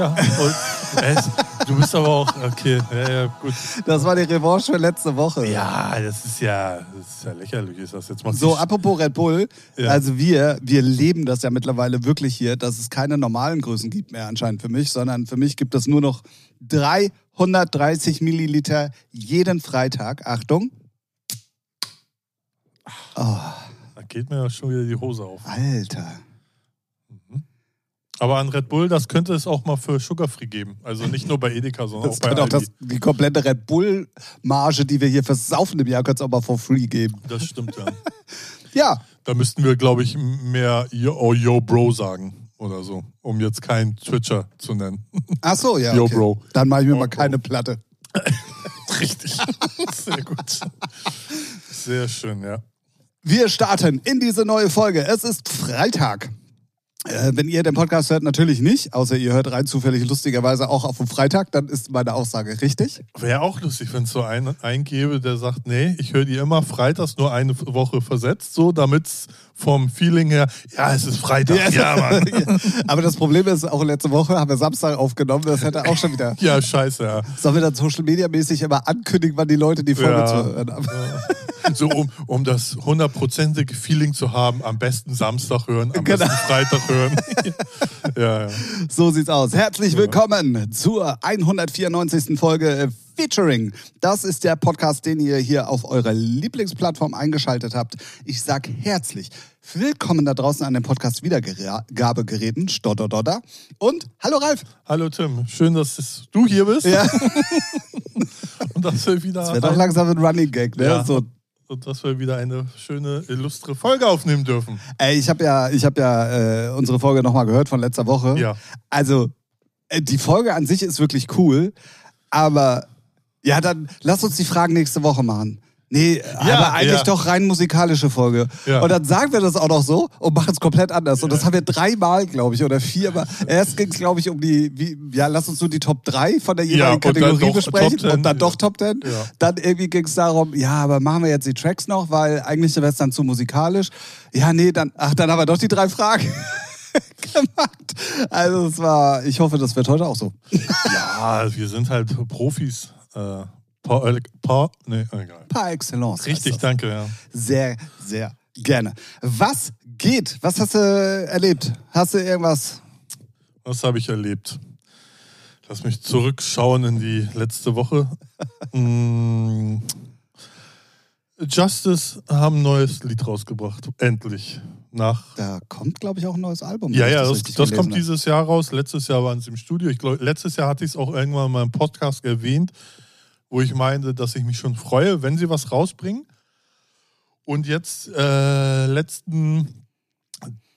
Ja, und, äh, du bist aber auch, okay, ja, ja, gut. Das war die Revanche für letzte Woche. Ja, das ist ja, das ist ja lächerlich, ist das jetzt mal. So, apropos Red Bull, Ja. also wir, wir leben das ja mittlerweile wirklich hier, dass es keine normalen Größen gibt mehr anscheinend für mich, sondern für mich gibt es nur noch 330 Milliliter jeden Freitag. Achtung. Da geht mir ja schon wieder die Hose auf. Alter. Aber an Red Bull, das könnte es auch mal für Sugar-Free geben. Also nicht nur bei Edeka, sondern Das auch bei könnte auch Aldi. das, die komplette Red Bull-Marge, die wir hier fürs Saufen im Jahr, könnte es auch mal for free geben. Das stimmt, ja. Ja, Da müssten wir, glaube ich, mehr Yo, oh, Yo Bro sagen oder so, um jetzt keinen Twitcher zu nennen. ach so, ja. Yo, okay. Bro. Dann mache ich mir Yo, mal Bro. keine Platte. Richtig. Sehr gut. Sehr schön, ja. Wir starten in diese neue Folge. Es ist Freitag. Äh, wenn ihr den Podcast hört, natürlich nicht, außer ihr hört rein zufällig lustigerweise auch auf dem Freitag, dann ist meine Aussage richtig. Wäre auch lustig, wenn es so einen eingebe, der sagt, nee, ich höre die immer freitags nur eine Woche versetzt, so damit es vom Feeling her, ja, es ist Freitag, ja, Mann. Aber das Problem ist, auch letzte Woche haben wir Samstag aufgenommen, das hätte auch schon wieder. Ja, scheiße, ja. Sollen wir dann Social Media mäßig immer ankündigen, wann die Leute die Folge Ja. zu hören haben? So, um, um das hundertprozentige Feeling zu haben, am besten Samstag hören, am Genau. besten Freitag hören. ja, ja. So sieht's aus. Herzlich willkommen zur 194. Folge äh, Featuring. Das ist der Podcast, den ihr hier auf eurer Lieblingsplattform eingeschaltet habt. Ich sag herzlich willkommen da draußen an den Podcast Wiedergabegeräten. Stotterdodder. Und hallo Ralf. Hallo Tim, schön, dass du hier bist Ja, und dass wir wieder das wird doch langsam ein Running Gag, ne? Ja. So, und dass wir wieder eine schöne, illustre Folge aufnehmen dürfen. ey, ich habe ja, ich hab ja äh, unsere Folge nochmal gehört von letzter Woche. Ja. Also, äh, die Folge an sich ist wirklich cool, aber ja, dann lass uns die Fragen nächste Woche machen. Nee, aber eigentlich ja. doch rein musikalische Folge. Ja. Und dann sagen wir das auch noch so und machen es komplett anders. Und das haben wir dreimal, glaube ich, oder viermal. Erst ging es, glaube ich, um die, wie, ja, lass uns nur die Top 3 von der Ja, jeweiligen Kategorie besprechen Top 10, und dann ja. doch Top 10. Ja. Dann irgendwie ging es darum, ja, aber machen wir jetzt die Tracks noch, weil eigentlich wäre es dann zu musikalisch. Ja, nee, dann, ach, dann haben wir doch die drei Fragen. gemacht. Also es war, ich hoffe, das wird heute auch so. Ja, wir sind halt Profis. Äh, paar, äh, paar, nee, egal. Par excellence. Richtig, das. danke, ja. Sehr, sehr gerne. Was geht? Was hast du erlebt? Hast du irgendwas? Was habe ich erlebt? Lass mich zurückschauen in die letzte Woche. Mm, Justice haben ein neues Lied rausgebracht. Endlich. Nach. Da kommt, glaube ich, auch ein neues Album. Ja, ja, das, das gelesen kommt dieses Jahr raus. Letztes Jahr waren sie im Studio. Ich glaube, letztes Jahr hatte ich es auch irgendwann in meinem Podcast erwähnt, wo ich meinte, dass ich mich schon freue, wenn sie was rausbringen. Und jetzt, äh, letzten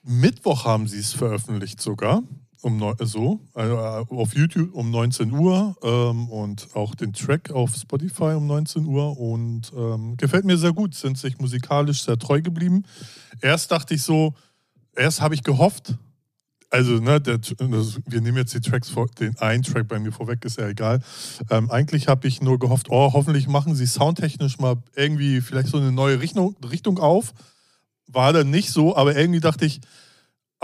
Mittwoch haben sie es veröffentlicht sogar. Um neu- so, also auf YouTube um 19 Uhr ähm, und auch den Track auf Spotify um 19 Uhr und ähm, gefällt mir sehr gut, sind sich musikalisch sehr treu geblieben. Erst dachte ich so, erst habe ich gehofft, also ne, der, das, wir nehmen jetzt die Tracks vor, den einen Track bei mir vorweg, ist ja egal. Ähm, eigentlich habe ich nur gehofft, oh, hoffentlich machen sie soundtechnisch mal irgendwie vielleicht so eine neue Richtung, Richtung auf. War dann nicht so, aber irgendwie dachte ich,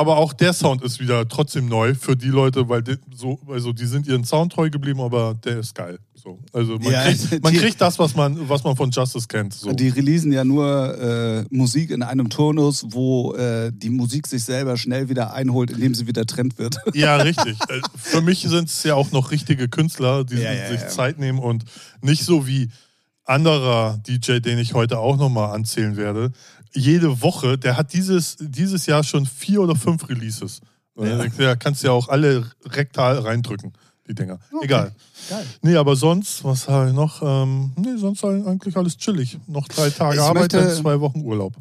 aber auch der Sound ist wieder trotzdem neu für die Leute, weil die, so, also die sind ihren Sound treu geblieben, aber der ist geil. So, also man, Ja, kriegt, man die- kriegt das, was man, was man von Justice kennt. So. Die releasen ja nur äh, Musik in einem Turnus, wo äh, die Musik sich selber schnell wieder einholt, indem sie wieder Trend wird. Ja, richtig. Äh, Für mich sind es ja auch noch richtige Künstler, die Ja, ja, sich ja. Zeit nehmen und nicht so wie anderer DJ, den ich heute auch nochmal anzählen werde. Jede Woche, der hat dieses, dieses Jahr schon vier oder fünf Releases. Ja. Ja. kannst ja auch alle rektal reindrücken, die Dinger. Okay. Egal. Geil. Nee, aber sonst, was habe ich noch? Ähm, nee, sonst eigentlich alles chillig. Noch drei Tage Ich Arbeit, möchte- dann zwei Wochen Urlaub.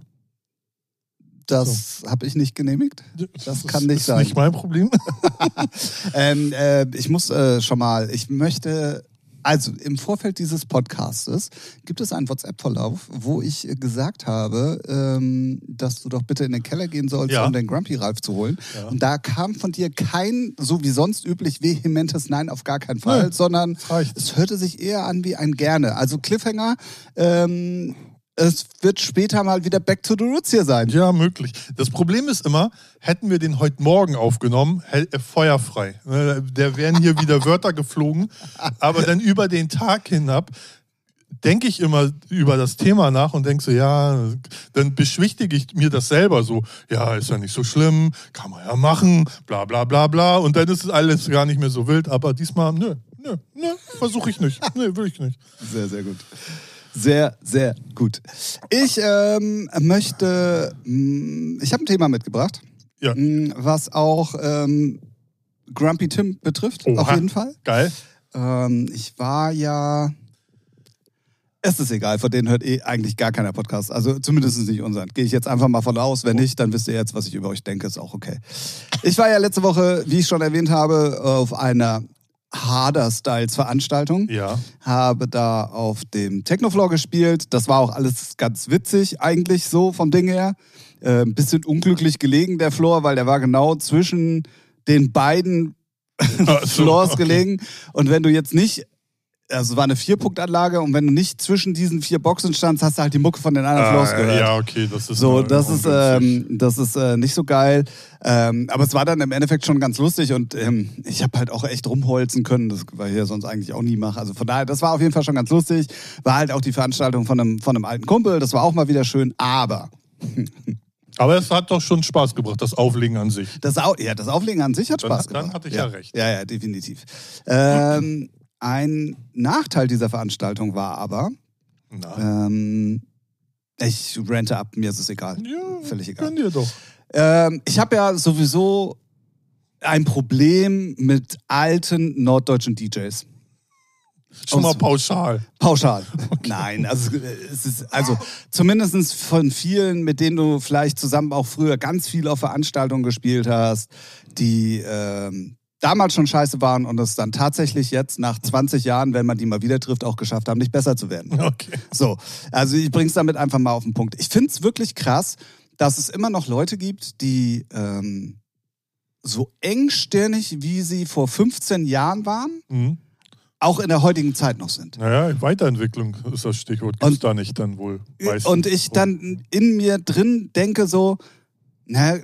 Das habe ich nicht genehmigt. Das kann nicht ist sein. nicht mein Problem. Ähm, äh, ich muss äh, schon mal, ich möchte, also im Vorfeld dieses Podcastes gibt es einen WhatsApp-Verlauf, wo ich gesagt habe, ähm, dass du doch bitte in den Keller gehen sollst, Ja. um den Grumpy Ralf zu holen. Ja. Und da kam von dir kein, so wie sonst üblich, vehementes Nein auf gar keinen Fall, Nö, sondern reicht. es hörte sich eher an wie ein Gerne. Also Cliffhanger, ähm, es wird später mal wieder Back to the Roots hier sein. Ja, möglich. Das Problem ist immer, hätten wir den heute Morgen aufgenommen, feuerfrei. Äh, Der wären hier wieder Wörter geflogen. Aber dann über den Tag hinab denke ich immer über das Thema nach und denke so, ja, dann beschwichtige ich mir das selber so, ja, ist ja nicht so schlimm, kann man ja machen, bla bla bla bla. Und dann ist es alles gar nicht mehr so wild. Aber diesmal, nö, nö, nö, versuche ich nicht. Nö, will ich nicht. Sehr, sehr gut. Sehr, sehr gut. Ich ähm, möchte, mh, ich habe ein Thema mitgebracht, Ja. mh, was auch ähm, Grumpy Tim betrifft, Oha. auf jeden Fall. Geil. Ähm, ich war ja. Es ist egal, von denen hört eh eigentlich gar keiner Podcast. Also zumindest nicht unseren. Gehe ich jetzt einfach mal von aus. Wenn nicht, dann wisst ihr jetzt, was ich über euch denke. Ist auch okay. Ich war ja letzte Woche, wie ich schon erwähnt habe, auf einer Harder Styles Veranstaltung. Ja. Habe da auf dem Technofloor gespielt. Das war auch alles ganz witzig, eigentlich so vom Ding her. Äh, ein bisschen unglücklich gelegen, der Floor, weil der war genau zwischen den beiden Floors okay. gelegen. Und wenn du jetzt nicht, also es war eine Vierpunktanlage und wenn du nicht zwischen diesen vier Boxen standst, hast du halt die Mucke von den anderen Floors Ah, gehört. ja, okay, das ist So, das ist, ähm, das ist äh, nicht so geil. Ähm, aber es war dann im Endeffekt schon ganz lustig und ähm, ich habe halt auch echt rumholzen können, das war hier sonst eigentlich auch nie mache. Also von daher, das war auf jeden Fall schon ganz lustig. War halt auch die Veranstaltung von einem, von einem alten Kumpel, das war auch mal wieder schön. Aber Aber es hat doch schon Spaß gebracht, das Auflegen an sich. das, Au ja, das Auflegen an sich hat Dann- Spaß dann gemacht. hatte ich ja recht. Ja, ja, definitiv. Ähm, ein Nachteil dieser Veranstaltung war aber, ähm, ich rente ab, mir ist es egal. ja, völlig egal. Dir doch. Ähm, ich habe ja sowieso ein Problem mit alten norddeutschen DJs. Schon mal Aus- pauschal. Pauschal. Nein, also es ist also zumindest von vielen, mit denen du vielleicht zusammen auch früher ganz viel auf Veranstaltungen gespielt hast, die ähm, damals schon scheiße waren und es dann tatsächlich jetzt nach 20 Jahren, wenn man die mal wieder trifft, auch geschafft haben, nicht besser zu werden. Okay. So, also ich bring's damit einfach mal auf den Punkt. Ich find's wirklich krass, dass es immer noch Leute gibt, die ähm, so engstirnig, wie sie vor 15 Jahren waren, Mhm. auch in der heutigen Zeit noch sind. Naja, Weiterentwicklung ist das Stichwort. Gibt's Und- da nicht dann wohl. meistens. Und ich dann in mir drin denke so, na,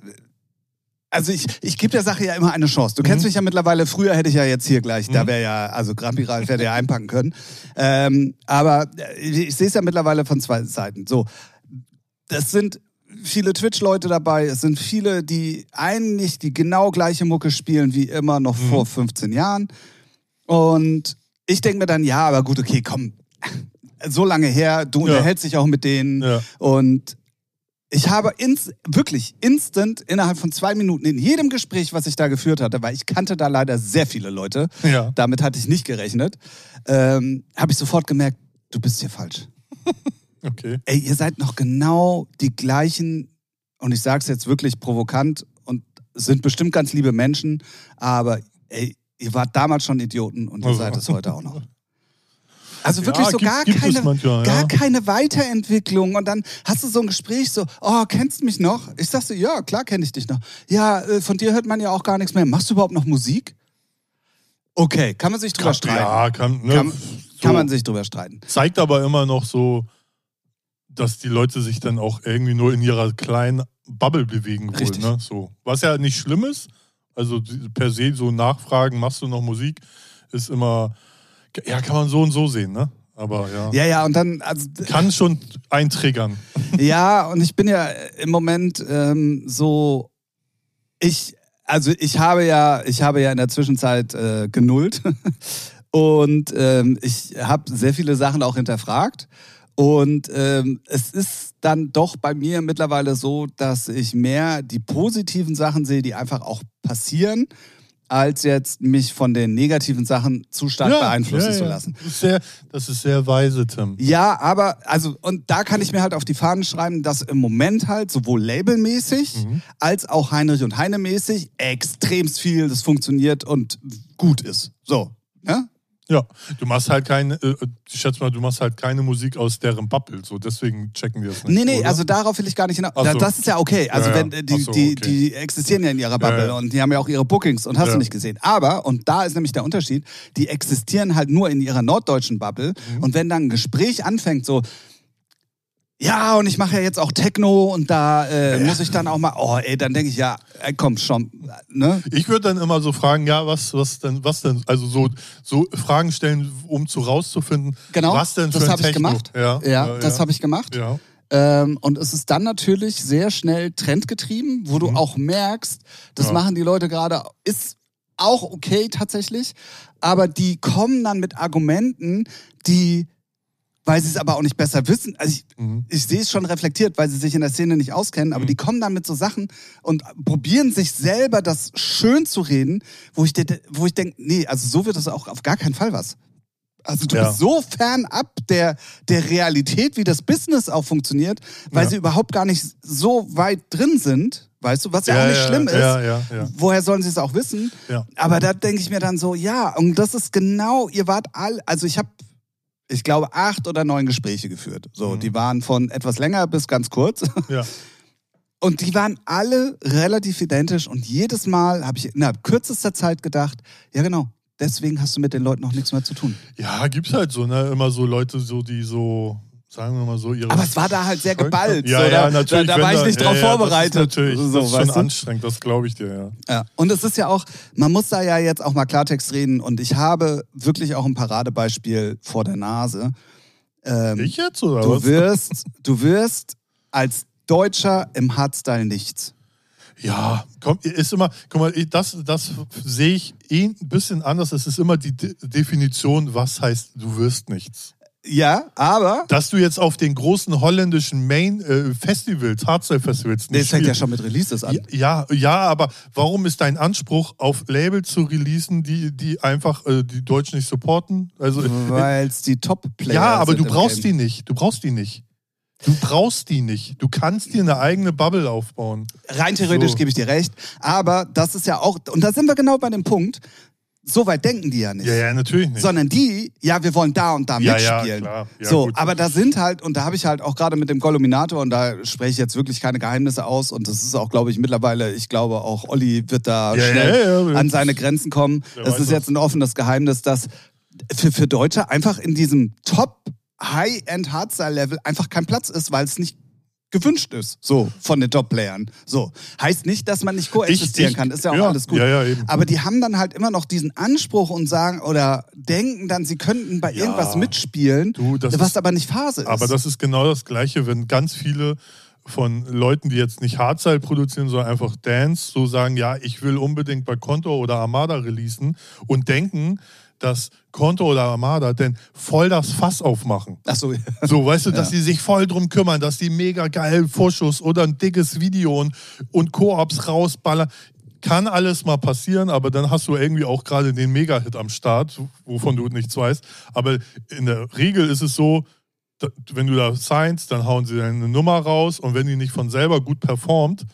also ich, ich gebe der Sache ja immer eine Chance. Du kennst Mhm. mich ja mittlerweile, früher hätte ich ja jetzt hier gleich, da Mhm. wäre ja, also Grampi Ralf hätte ja einpacken können. Ähm, aber ich, ich sehe es ja mittlerweile von zwei Seiten. So, das sind viele Twitch-Leute dabei, es sind viele, die eigentlich die genau gleiche Mucke spielen wie immer noch Mhm. vor 15 Jahren. Und ich denke mir dann, ja, aber gut, okay, komm, so lange her, du Ja. unterhältst dich auch mit denen. Ja. Und ich habe ins, wirklich instant innerhalb von zwei Minuten in jedem Gespräch, was ich da geführt hatte, weil ich kannte da leider sehr viele Leute, Ja. damit hatte ich nicht gerechnet, ähm, habe ich sofort gemerkt, du bist hier falsch. Okay. Ey, ihr seid noch genau die gleichen, und ich sage es jetzt wirklich provokant und sind bestimmt ganz liebe Menschen, aber ey, ihr wart damals schon Idioten und ihr Also. seid es heute auch noch. Also wirklich Ja, so gibt- gar gibt keine, manchmal, gar ja. keine Weiterentwicklung. Und dann hast du so ein Gespräch so, oh, kennst du mich noch? Ich sag so, ja, klar kenne ich dich noch. Ja, äh, von dir hört man ja auch gar nichts mehr. Machst du überhaupt noch Musik? Okay, kann man sich drüber streiten. Ja, kann, ne, Kann- so. Kann man sich drüber streiten. Zeigt aber immer noch so, dass die Leute sich dann auch irgendwie nur in ihrer kleinen Bubble bewegen wollen. Richtig. Ne? So. Was ja nicht schlimm ist. Also per se so nachfragen, machst du noch Musik, ist immer, ja, kann man so und so sehen, ne? Aber ja. Ja, ja, und dann, also, Kann schon eintriggern. ja, und ich bin ja im Moment ähm, so, ich, also ich habe ja, ich habe ja in der Zwischenzeit äh, genullt und ähm, ich habe sehr viele Sachen auch hinterfragt. Und ähm, es ist dann doch bei mir mittlerweile so, dass ich mehr die positiven Sachen sehe, die einfach auch passieren, als jetzt mich von den negativen Sachen zu stark beeinflussen ja, zu ja. lassen. Das ist, sehr, das ist sehr weise, Tim. Ja, aber, also, und da kann ich mir halt auf die Fahnen schreiben, dass im Moment halt sowohl labelmäßig Mhm. als auch Heinrich und Heine mäßig extremst viel, das funktioniert und gut ist. So, ne? Ja, du machst halt keine, äh, ich schätze mal, du machst halt keine Musik aus deren Bubble, so deswegen checken wir es nicht. Nee, nee, oder? also darauf will ich gar nicht hinaus. So. Das ist ja okay. Also Ja, ja. wenn äh, die, so, die, okay. die existieren ja in ihrer Bubble Ja, und die haben ja auch ihre Bookings und hast du nicht gesehen. Aber, und da ist nämlich der Unterschied, die existieren halt nur in ihrer norddeutschen Bubble Mhm. und wenn dann ein Gespräch anfängt, so, ja, und ich mache ja jetzt auch Techno und da äh, muss ich dann auch mal, oh ey, dann denke ich, ja, ey, komm schon, ne? Ich würde dann immer so fragen, ja, was, was denn, was denn, also so, so Fragen stellen, um zu rauszufinden, Genau, was denn für das habe ich gemacht. Ja, Ja, das habe ich gemacht. Ja. Ähm, und es ist dann natürlich sehr schnell trendgetrieben, wo du auch merkst, das Ja. machen die Leute gerade, ist auch okay tatsächlich, aber die kommen dann mit Argumenten, die, weil sie es aber auch nicht besser wissen, also ich, Mhm. ich sehe es schon reflektiert, weil sie sich in der Szene nicht auskennen, aber die kommen dann mit so Sachen und probieren sich selber das schön zu reden, wo ich, wo ich denke, nee, also so wird das auch auf gar keinen Fall was. Also du Ja. bist so fernab der, der Realität, wie das Business auch funktioniert, weil Ja. sie überhaupt gar nicht so weit drin sind, weißt du, was ja, auch nicht schlimm ist. Ja, ja, ja. Woher sollen sie es auch wissen? Ja. Aber da denke ich mir dann so, ja, und das ist genau, ihr wart all, also ich habe, ich glaube, acht oder neun Gespräche geführt. So, Mhm. die waren von etwas länger bis ganz kurz. ja. Und die waren alle relativ identisch und jedes Mal habe ich innerhalb kürzester Zeit gedacht, ja genau, deswegen hast du mit den Leuten noch nichts mehr zu tun. Ja, gibt's halt so, ne? Immer so Leute, so, die so, sagen wir mal so, ihre. Aber es war da halt sehr geballt. Ja, so, ja, da, natürlich. Da, da war ich nicht drauf ja, vorbereitet. Das ist natürlich, so, das ist schon du? anstrengend, das glaube ich dir, ja. Ja. Und es ist ja auch, man muss da ja jetzt auch mal Klartext reden und ich habe wirklich auch ein Paradebeispiel vor der Nase. Ähm, Ich jetzt oder du was? wirst, du wirst als Deutscher im Hardstyle nichts. Ja, komm, ist immer, guck mal, das, das sehe ich eh ein bisschen anders. Es ist immer die De Definition, was heißt, du wirst nichts. Ja, aber Dass du jetzt auf den großen holländischen Main-Festivals, Hardstyle-Festivals das nicht fängt ja schon mit Releases an. Ja, ja, aber warum ist dein Anspruch, auf Label zu releasen, die, die einfach äh, die Deutschen nicht supporten? Also, äh, Weil es die Top-Player ja, aber sind du brauchst die nicht. Du brauchst die nicht. Du brauchst die nicht. Du kannst dir eine eigene Bubble aufbauen. Rein theoretisch So. gebe ich dir recht. Aber das ist ja auch, und da sind wir genau bei dem Punkt, so weit denken die ja nicht. Ja, ja, natürlich nicht. Sondern die, ja, wir wollen da und da Ja, ja, mitspielen. klar. Ja, so, gut. aber da sind halt, und da habe ich halt auch gerade mit dem Goluminator, und da spreche ich jetzt wirklich keine Geheimnisse aus, und das ist auch, glaube ich, mittlerweile, ich glaube auch Olli wird da Ja, schnell ja, ja. an seine Grenzen kommen. Das ist jetzt ein offenes Geheimnis, dass für, für Deutsche einfach in diesem Top High-End Hardstyle-Level einfach kein Platz ist, weil es nicht gewünscht ist, so von den Top-Playern. So heißt nicht, dass man nicht koexistieren kann, ist ja auch ja, alles gut. ja, ja. Aber die haben dann halt immer noch diesen Anspruch und sagen oder denken dann, sie könnten bei irgendwas mitspielen, Du, was ist- aber nicht Phase ist. Aber das ist genau das Gleiche, wenn ganz viele von Leuten, die jetzt nicht Hardstyle produzieren, sondern einfach Dance, so sagen, ja, ich will unbedingt bei Konto oder Armada releasen und denken, dass Konto oder Armada denn voll das Fass aufmachen. Ach so, So, weißt du, dass Ja. die sich voll drum kümmern, dass die mega geil Vorschuss oder ein dickes Video und, und Koops rausballern. Kann alles mal passieren, aber dann hast du irgendwie auch gerade den Mega-Hit am Start, wovon du nichts weißt. Aber in der Regel ist es so, wenn du da signst, dann hauen sie deine Nummer raus und wenn die nicht von selber gut performt,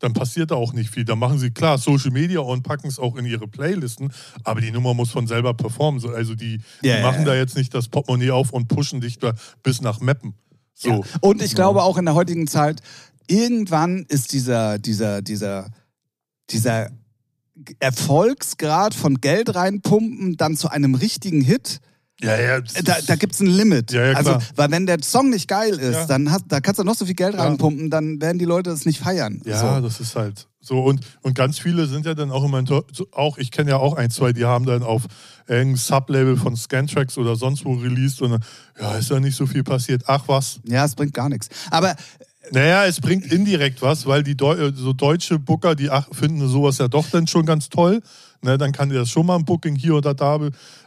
dann passiert da auch nicht viel. Dann machen sie klar Social Media und packen es auch in ihre Playlisten, aber die Nummer muss von selber performen. So, Also die, Ja, die machen da jetzt nicht das Portemonnaie auf und pushen dich da bis nach Meppen. So. Ja. Und ich glaube auch in der heutigen Zeit, irgendwann ist dieser, dieser, dieser, dieser Erfolgsgrad von Geld reinpumpen dann zu einem richtigen Hit. Ja, ja. Äh, Da, da gibt es ein Limit. Ja, ja, also, weil wenn der Song nicht geil ist, Ja. dann hast, da kannst du noch so viel Geld reinpumpen, dann werden die Leute es nicht feiern. Ja, so. das ist halt so. Und, und ganz viele sind ja dann auch immer, auch ich kenne ja auch ein, zwei, die haben dann auf irgendein Sublabel von Scantracks oder sonst wo released und dann, ja, ist da nicht so viel passiert. Ach was. ja, es bringt gar nichts. Aber Naja, es bringt indirekt was, weil die Deu äh, so deutsche Booker, die ach, finden sowas ja doch dann schon ganz toll. Ne, dann kann dir das schon mal ein Booking hier oder da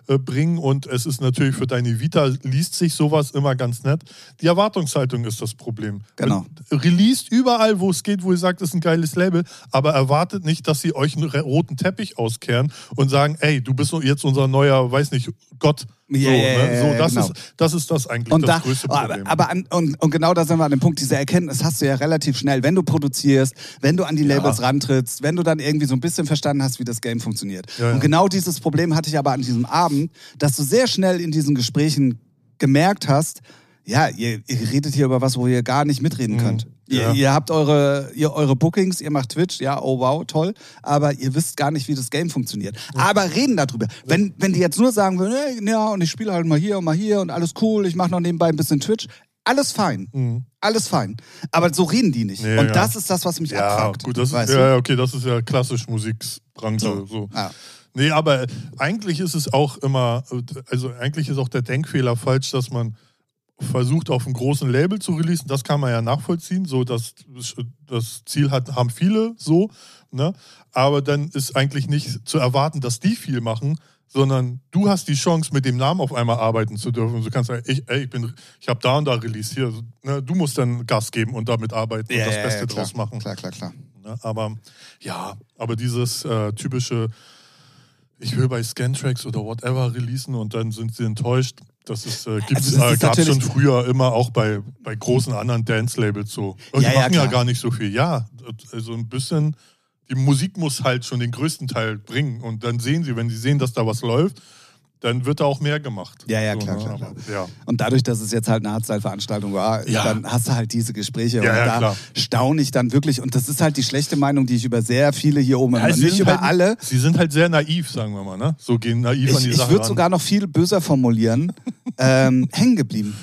äh, bringen und es ist natürlich für deine Vita, liest sich sowas immer ganz nett. Die Erwartungshaltung ist das Problem. Genau. Released überall, wo es geht, wo ihr sagt, es ist ein geiles Label, aber erwartet nicht, dass sie euch einen roten Teppich auskehren und sagen, ey, du bist jetzt unser neuer, weiß nicht, Gott. Ja, so, ja, ne? ja, so ja, das, genau. ist, das ist das eigentlich Und das da, größte Problem. aber an, und, und genau da sind wir an dem Punkt, diese Erkenntnis hast du ja relativ schnell, wenn du produzierst, wenn du an die Ja. Labels rantrittst, wenn du dann irgendwie so ein bisschen verstanden hast, wie das Game funktioniert. Ja, ja. Und genau dieses Problem hatte ich aber an diesem Abend, dass du sehr schnell in diesen Gesprächen gemerkt hast, ja, ihr, ihr redet hier über was, wo ihr gar nicht mitreden Mhm. könnt. Ihr, Ja. ihr habt eure, ihr, eure Bookings, ihr macht Twitch, ja, oh wow, toll, aber ihr wisst gar nicht, wie das Game funktioniert. Aber reden darüber. Wenn, wenn die jetzt nur sagen würden, hey, ja, und ich spiele halt mal hier und mal hier und alles cool, ich mache noch nebenbei ein bisschen Twitch, alles fein. Mhm. alles fein. Aber so reden die nicht. Ja, Und ja. das ist das, was mich Ja, abfuckt. gut, das ist, ja, ja, okay, das ist ja klassisch Musikbranche. So. So. Ja. Nee, aber eigentlich ist es auch immer, also eigentlich ist auch der Denkfehler falsch, dass man versucht, auf einem großen Label zu releasen. Das kann man ja nachvollziehen. So, das, das Ziel hat, haben viele so. Ne? Aber dann ist eigentlich nicht zu erwarten, dass die viel machen, sondern du hast die Chance, mit dem Namen auf einmal arbeiten zu dürfen. Du kannst sagen, ich, ey, ich, bin, ich habe da und da Release hier. Ne? Du musst dann Gas geben und damit arbeiten und das Beste klar. draus machen. Klar, klar, klar. Ne? Aber ja, aber dieses äh, typische, ich will bei Scantracks oder whatever releasen und dann sind sie enttäuscht. Das ist, äh, Also das äh, ist gab es schon früher immer auch bei, bei großen anderen Dance-Labels so. Und Ja, die ja, machen ja klar. gar nicht so viel. Ja, also ein bisschen, die Musik muss halt schon den größten Teil bringen. Und dann sehen sie, wenn sie sehen, dass da was läuft, dann wird da auch mehr gemacht. Ja, ja, So, klar, ne? klar, klar. Ja. Und dadurch, dass es jetzt halt eine Hardstyle-Veranstaltung war, Ja. dann hast du halt diese Gespräche. Ja, und ja, da klar. staune ich dann wirklich. Und das ist halt die schlechte Meinung, die ich über sehr viele hier oben habe. sie Nicht sind über halt, alle. Sie sind halt sehr naiv, sagen wir mal. Ne? So gehen naiv an Ich, die ich Sache würde ran. sogar noch viel böser formulieren. ähm, hängen geblieben.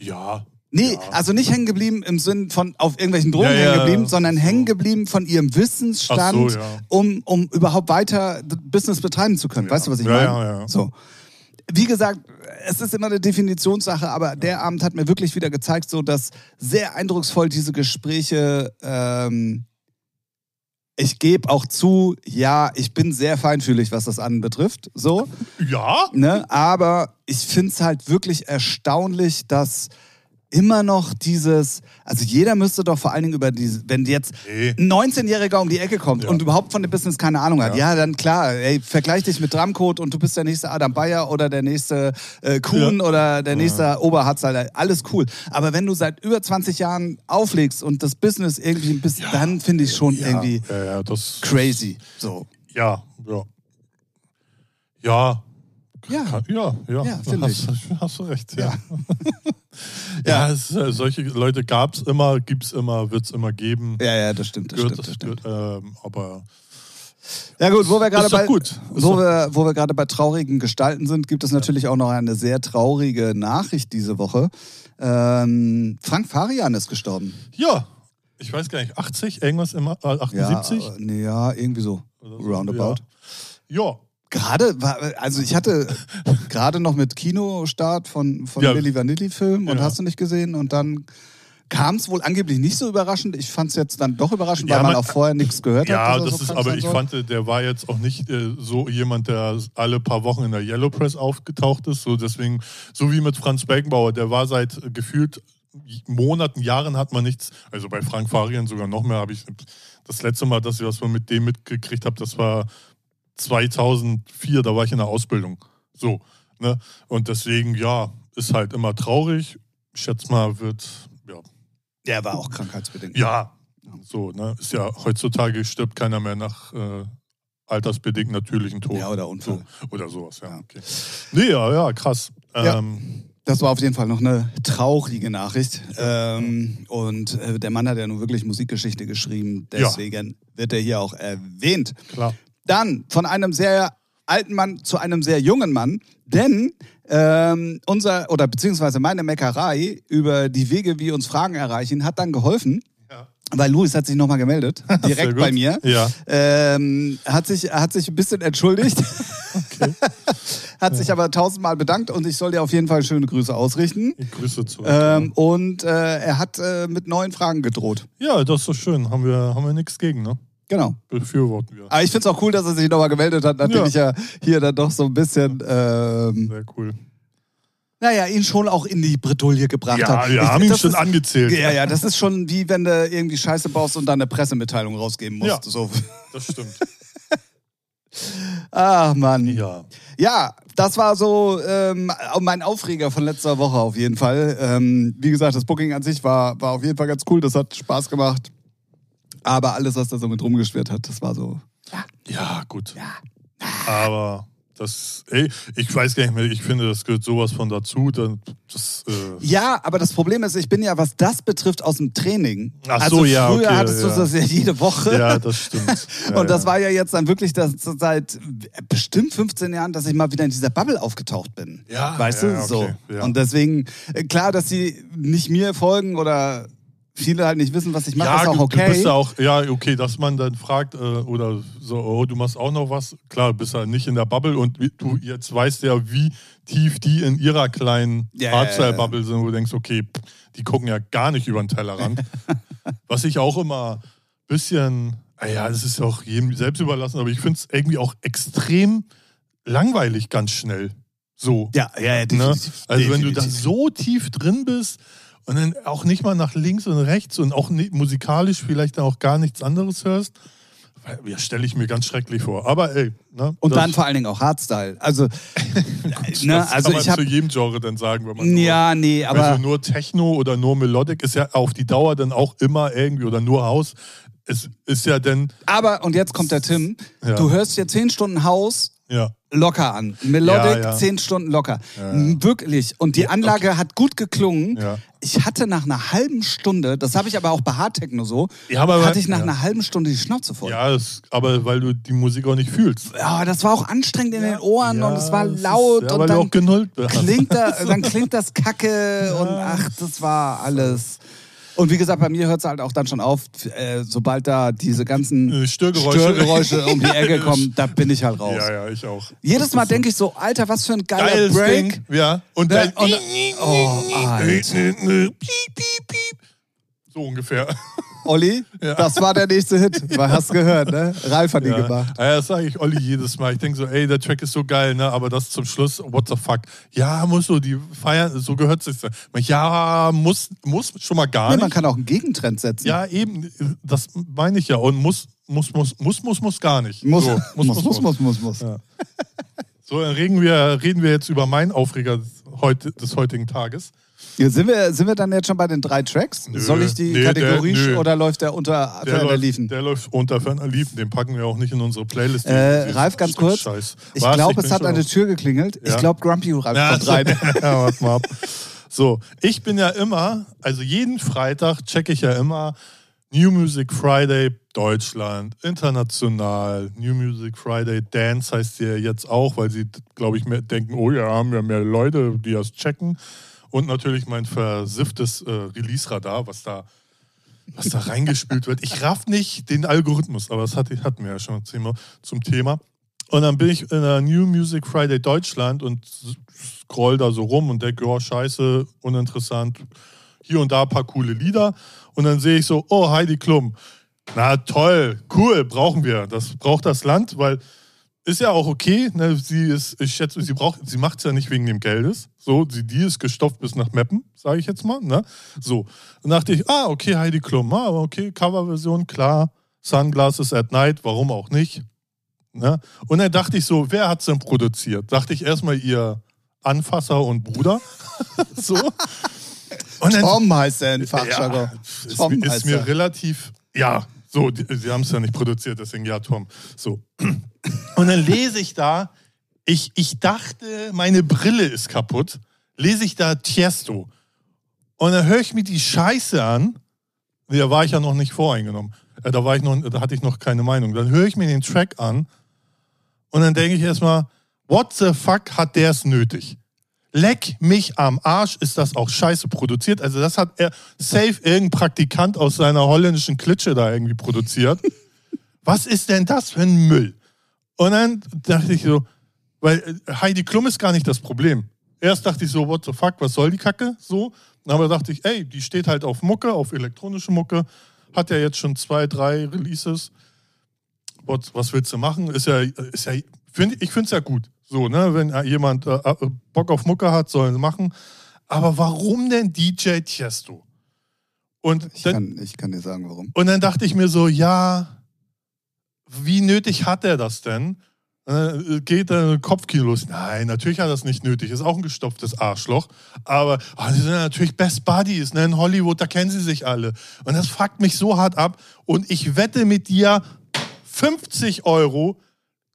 Ja. Nee, Ja. also nicht hängen geblieben im Sinn von auf irgendwelchen Drogen Ja, ja, hängen geblieben, sondern so. hängen geblieben von ihrem Wissensstand, so, um, um überhaupt weiter Business betreiben zu können. Weißt du, was ich Ja, meine? ja, ja. So. Wie gesagt, es ist immer eine Definitionssache, aber der Abend hat mir wirklich wieder gezeigt, so dass sehr eindrucksvoll diese Gespräche. Ähm, ich gebe auch zu, ja, ich bin sehr feinfühlig, was das anbetrifft. So. Ja? Ne? Aber ich finde es halt wirklich erstaunlich, dass immer noch dieses, also jeder müsste doch vor allen Dingen über diese, wenn jetzt Nee. ein 19-Jähriger um die Ecke kommt Ja. und überhaupt von dem Business keine Ahnung hat, ja, Ja. dann klar, ey, vergleich dich mit Drumcode und du bist der nächste Adam Bayer oder der nächste äh, Kuhn Ja. oder der nächste Oberharzler, alles cool. Aber wenn du seit über 20 Jahren auflegst und das Business irgendwie ein bisschen, dann finde ich schon irgendwie das, crazy. So. Ja, ja. Ja. Ja. Ja, ja. Ja, hast, hast du recht, ja. Ja. ja, es, äh, solche Leute gab es immer, gibt es immer, wird es immer geben. Ja, ja, das stimmt, das Gehört- stimmt, das stimmt. gehört, ähm, aber Ja gut, wo wir gerade bei wo wir wo wir gerade bei traurigen Gestalten sind, gibt es natürlich auch noch eine sehr traurige Nachricht diese Woche. Ähm, Frank Farian ist gestorben. ja, ich weiß gar nicht, 80, irgendwas immer, äh, 78? Ja, äh, nee, ja, irgendwie so. Oder so, Roundabout. Ja. ja. Gerade war, also ich hatte gerade noch mit Kinostart von von Ja. Milli Vanilli Film und Ja. hast du nicht gesehen und dann kam es wohl angeblich nicht so überraschend. Ich fand es jetzt dann doch überraschend, Ja, weil man man- auch vorher nichts gehört Ja, hat. er das so ist, aber sein ich soll. fand, der war jetzt auch nicht äh, so jemand, der alle paar Wochen in der Yellow Press aufgetaucht ist. So deswegen, so wie mit Franz Beckenbauer, der war seit äh, gefühlt Monaten, Jahren hat man nichts. Also bei Frank Farian sogar noch mehr habe ich das letzte Mal, dass ich was man mit dem mitgekriegt habe, das war 2004, da war ich in der Ausbildung. So, ne? Und deswegen, ja, ist halt immer traurig. Ich schätze mal, wird, ja, Der war auch krankheitsbedingt. ja, so, ne? Ist ja heutzutage stirbt keiner mehr nach äh, altersbedingt natürlichen Tod. Ja, oder Unfall. So, oder sowas, ja. Ja. Okay. Nee, ja, ja, krass. Ja. Ähm, Das war auf jeden Fall noch eine traurige Nachricht. Ähm, und äh, der Mann hat ja nun wirklich Musikgeschichte geschrieben. Deswegen wird er hier auch erwähnt. klar. Dann von einem sehr alten Mann zu einem sehr jungen Mann. Denn ähm, unser, oder beziehungsweise meine Meckerei über die Wege, wie uns Fragen erreichen, hat dann geholfen. Ja. Weil Luis hat sich nochmal gemeldet, direkt bei mir. Ja. Ähm, hat, sich, hat sich ein bisschen entschuldigt. hat sich aber tausendmal bedankt und ich soll dir auf jeden Fall schöne Grüße ausrichten. Ich Grüße zurück. Ähm, und äh, er hat äh, mit neuen Fragen gedroht. ja, das ist doch schön. Haben wir, haben wir nichts gegen, ne? Genau. Befürworten wir. Aber ich finde es auch cool, dass er sich nochmal gemeldet hat, nachdem Ja. ich ja hier dann doch so ein bisschen, ähm, Sehr cool. naja, ihn schon auch in die Bredouille gebracht Ja, hat. wir Ich- haben ihn schon ist, angezählt. Ja, ja, das ist schon wie wenn du irgendwie Scheiße baust und dann eine Pressemitteilung rausgeben musst. Ja. So. Das stimmt. Ach Mann. ja. Ja, das war so ähm, mein Aufreger von letzter Woche auf jeden Fall. Ähm, wie gesagt, das Booking an sich war, war auf jeden Fall ganz cool. Das hat Spaß gemacht. Aber alles, was da so mit rumgeschwert hat, das war so. Ja, gut. Ja. Aber das, ey, ich weiß gar nicht mehr, ich finde, das gehört sowas von dazu. dann- Das, äh, Ja, aber das Problem ist, ich bin ja, was das betrifft, aus dem Training. Ach also so, ja, Früher okay, hattest du ja. das ja jede Woche. ja, das stimmt. Ja, Und das ja. war ja jetzt dann wirklich das, seit bestimmt 15 Jahren, dass ich mal wieder in dieser Bubble aufgetaucht bin. Ja, Weißt ja, du? okay, so. ja. Und deswegen, äh, klar, dass sie nicht mir folgen oder viele halt nicht wissen, was ich mache, ja, ist auch okay. Du bist ja auch, ja, okay, dass man dann fragt, äh, oder so, oh, du machst auch noch was. Klar, du bist ja nicht in der Bubble und du jetzt weißt ja, wie tief die in ihrer kleinen ja. Hardstyle-Bubble sind, wo du denkst, okay, pff, die gucken ja gar nicht über den Tellerrand. was ich auch immer ein bisschen, ah ja, das ist ja auch jedem selbst überlassen, aber ich finde es irgendwie auch extrem langweilig ganz schnell. So. ja, ja, ja, Ne? Also wenn du da so tief drin bist und dann auch nicht mal nach links und rechts und auch nicht, musikalisch vielleicht dann auch gar nichts anderes hörst, ja, stelle ich mir ganz schrecklich vor. Aber ey, ne? Und das, dann vor allen Dingen auch Hardstyle. Also, das ne, kann also man ich habe zu jedem Genre dann sagen, wenn man nur, ja, nee, aber also nur Techno oder nur Melodic ist ja auf die Dauer dann auch immer irgendwie oder nur House. Es ist ja dann, aber und jetzt kommt der Tim. Ja. Du hörst dir zehn Stunden Haus ja, locker an. Melodic Ja, ja. zehn Stunden locker. Wirklich. Und die Anlage hat gut geklungen. Ich hatte nach einer halben Stunde, das habe ich aber auch bei Hardtechno so, Ja, aber- hatte ich nach einer halben Stunde die Schnauze voll. ja, das, aber weil du die Musik auch nicht fühlst. Ja, das war auch anstrengend in den Ohren und es war ist- laut ja, und dann klingt, da, dann klingt das kacke und ach, das war alles. Und wie gesagt, bei mir hört es halt auch dann schon auf, äh, sobald da diese ganzen Äh, Störgeräusche. Störgeräusche um die Ecke kommen, da bin ich halt raus. Ja, ja, ich auch. Jedes Mal denke ich so, Alter, was für ein geiler Geiles Break. Ding. Ja. Und Ne, dann. und- oh, Alter. Piep, piep, piep. So ungefähr. Olli, Ja. das war der nächste Hit. Hast gehört, ne? Ralf hat die Ja. gemacht. Ja, das sage ich Olli jedes Mal. Ich denke so, ey, der Track ist so geil, ne? Aber das zum Schluss, what the fuck? Ja, muss so, die feiern, so gehört sich. Ja, muss, muss schon mal gar Nee, nicht. man kann auch einen Gegentrend setzen. ja, eben, das meine ich ja. Und muss, muss, muss, muss, muss, muss gar nicht. Muss, so, muss, muss, muss, muss, muss, muss. Ja. So, dann reden wir, reden wir jetzt über meinen Aufreger des heutigen Tages. Ja, sind, wir, sind wir dann jetzt schon bei den drei Tracks? Nö. Soll ich die Nee, Kategorie der- oder läuft der unter Der, läuft, Liefen? der läuft unter ferner Liefen. Den packen wir auch nicht in unsere Playlist. Äh, Ralf, ganz kurz. Scheiß. Ich glaube, es hat eine Tür geklingelt. Ich Ja. glaube, Grumpy Ralf Ja, kommt so- rein. ja, warte mal ab. So, ich bin ja immer, also jeden Freitag checke ich ja immer New Music Friday Deutschland, international, New Music Friday Dance heißt sie ja jetzt auch, weil sie, glaube ich, mehr denken, oh ja, haben ja mehr Leute, die das checken. Und natürlich mein versifftes äh, Release-Radar, was da, was da reingespült wird. Ich raff nicht den Algorithmus, aber das hat, hatten wir ja schon zum Thema-. Und dann bin ich in der New Music Friday Deutschland und scroll da so rum und denke, oh, scheiße, uninteressant. Hier und da ein paar coole Lieder. Und dann sehe ich so, oh, Heidi Klum. Na toll, cool, brauchen wir. Das braucht das Land, weil ist ja auch okay. Ne? Sie ist, ich schätze, sie braucht, sie macht es ja nicht wegen dem Geldes. So, sie, die ist gestopft bis nach Meppen, sage ich jetzt mal. Ne? So. Dann dachte ich, ah, okay, Heidi Klum, ah, okay, Coverversion, klar. Sunglasses at Night, warum auch nicht? Ne? Und dann dachte ich so, wer hat es denn produziert? Dachte ich erstmal ihr Anfasser und Bruder. so. Und dann, Tom heißt der in Fachjargon. ja, ist, ist mir er. relativ, ja, so, die, sie haben es ja nicht produziert, deswegen ja, Tom. So. Und dann lese ich da, ich, ich dachte, meine Brille ist kaputt, lese ich da Tiesto. Und dann höre ich mir die Scheiße an. Da war ich ja noch nicht voreingenommen. Äh, Da, war ich noch, da hatte ich noch keine Meinung. Dann höre ich mir den Track an und dann denke ich erstmal, what the fuck hat der es nötig? Leck mich am Arsch, ist das auch scheiße produziert. Also das hat er safe irgendein Praktikant aus seiner holländischen Klitsche da irgendwie produziert. Was ist denn das für ein Müll? Und dann dachte ich so, weil äh, Heidi Klum ist gar nicht das Problem. Erst dachte ich so, what the fuck, was soll die Kacke? So. Aber dachte ich, ey, die steht halt auf Mucke, auf elektronische Mucke. Hat ja jetzt schon zwei, drei Releases. What, was willst du machen? Ist ja, ist ja find, ich finde es ja gut. So, ne, wenn jemand äh, äh, Bock auf Mucke hat, soll er machen. Aber warum denn DJ Tiesto? Und Ich dann, kann, ich kann dir sagen, warum. und dann dachte ich mir so, ja, wie nötig hat er das denn? Äh, geht dann Kopfkino los. Nein, natürlich hat er das nicht nötig. Ist auch ein gestopftes Arschloch. Aber oh, die sind ja natürlich Best Buddies. Ne? In Hollywood, da kennen sie sich alle. Und das fuckt mich so hart ab. Und ich wette mit dir 50 Euro,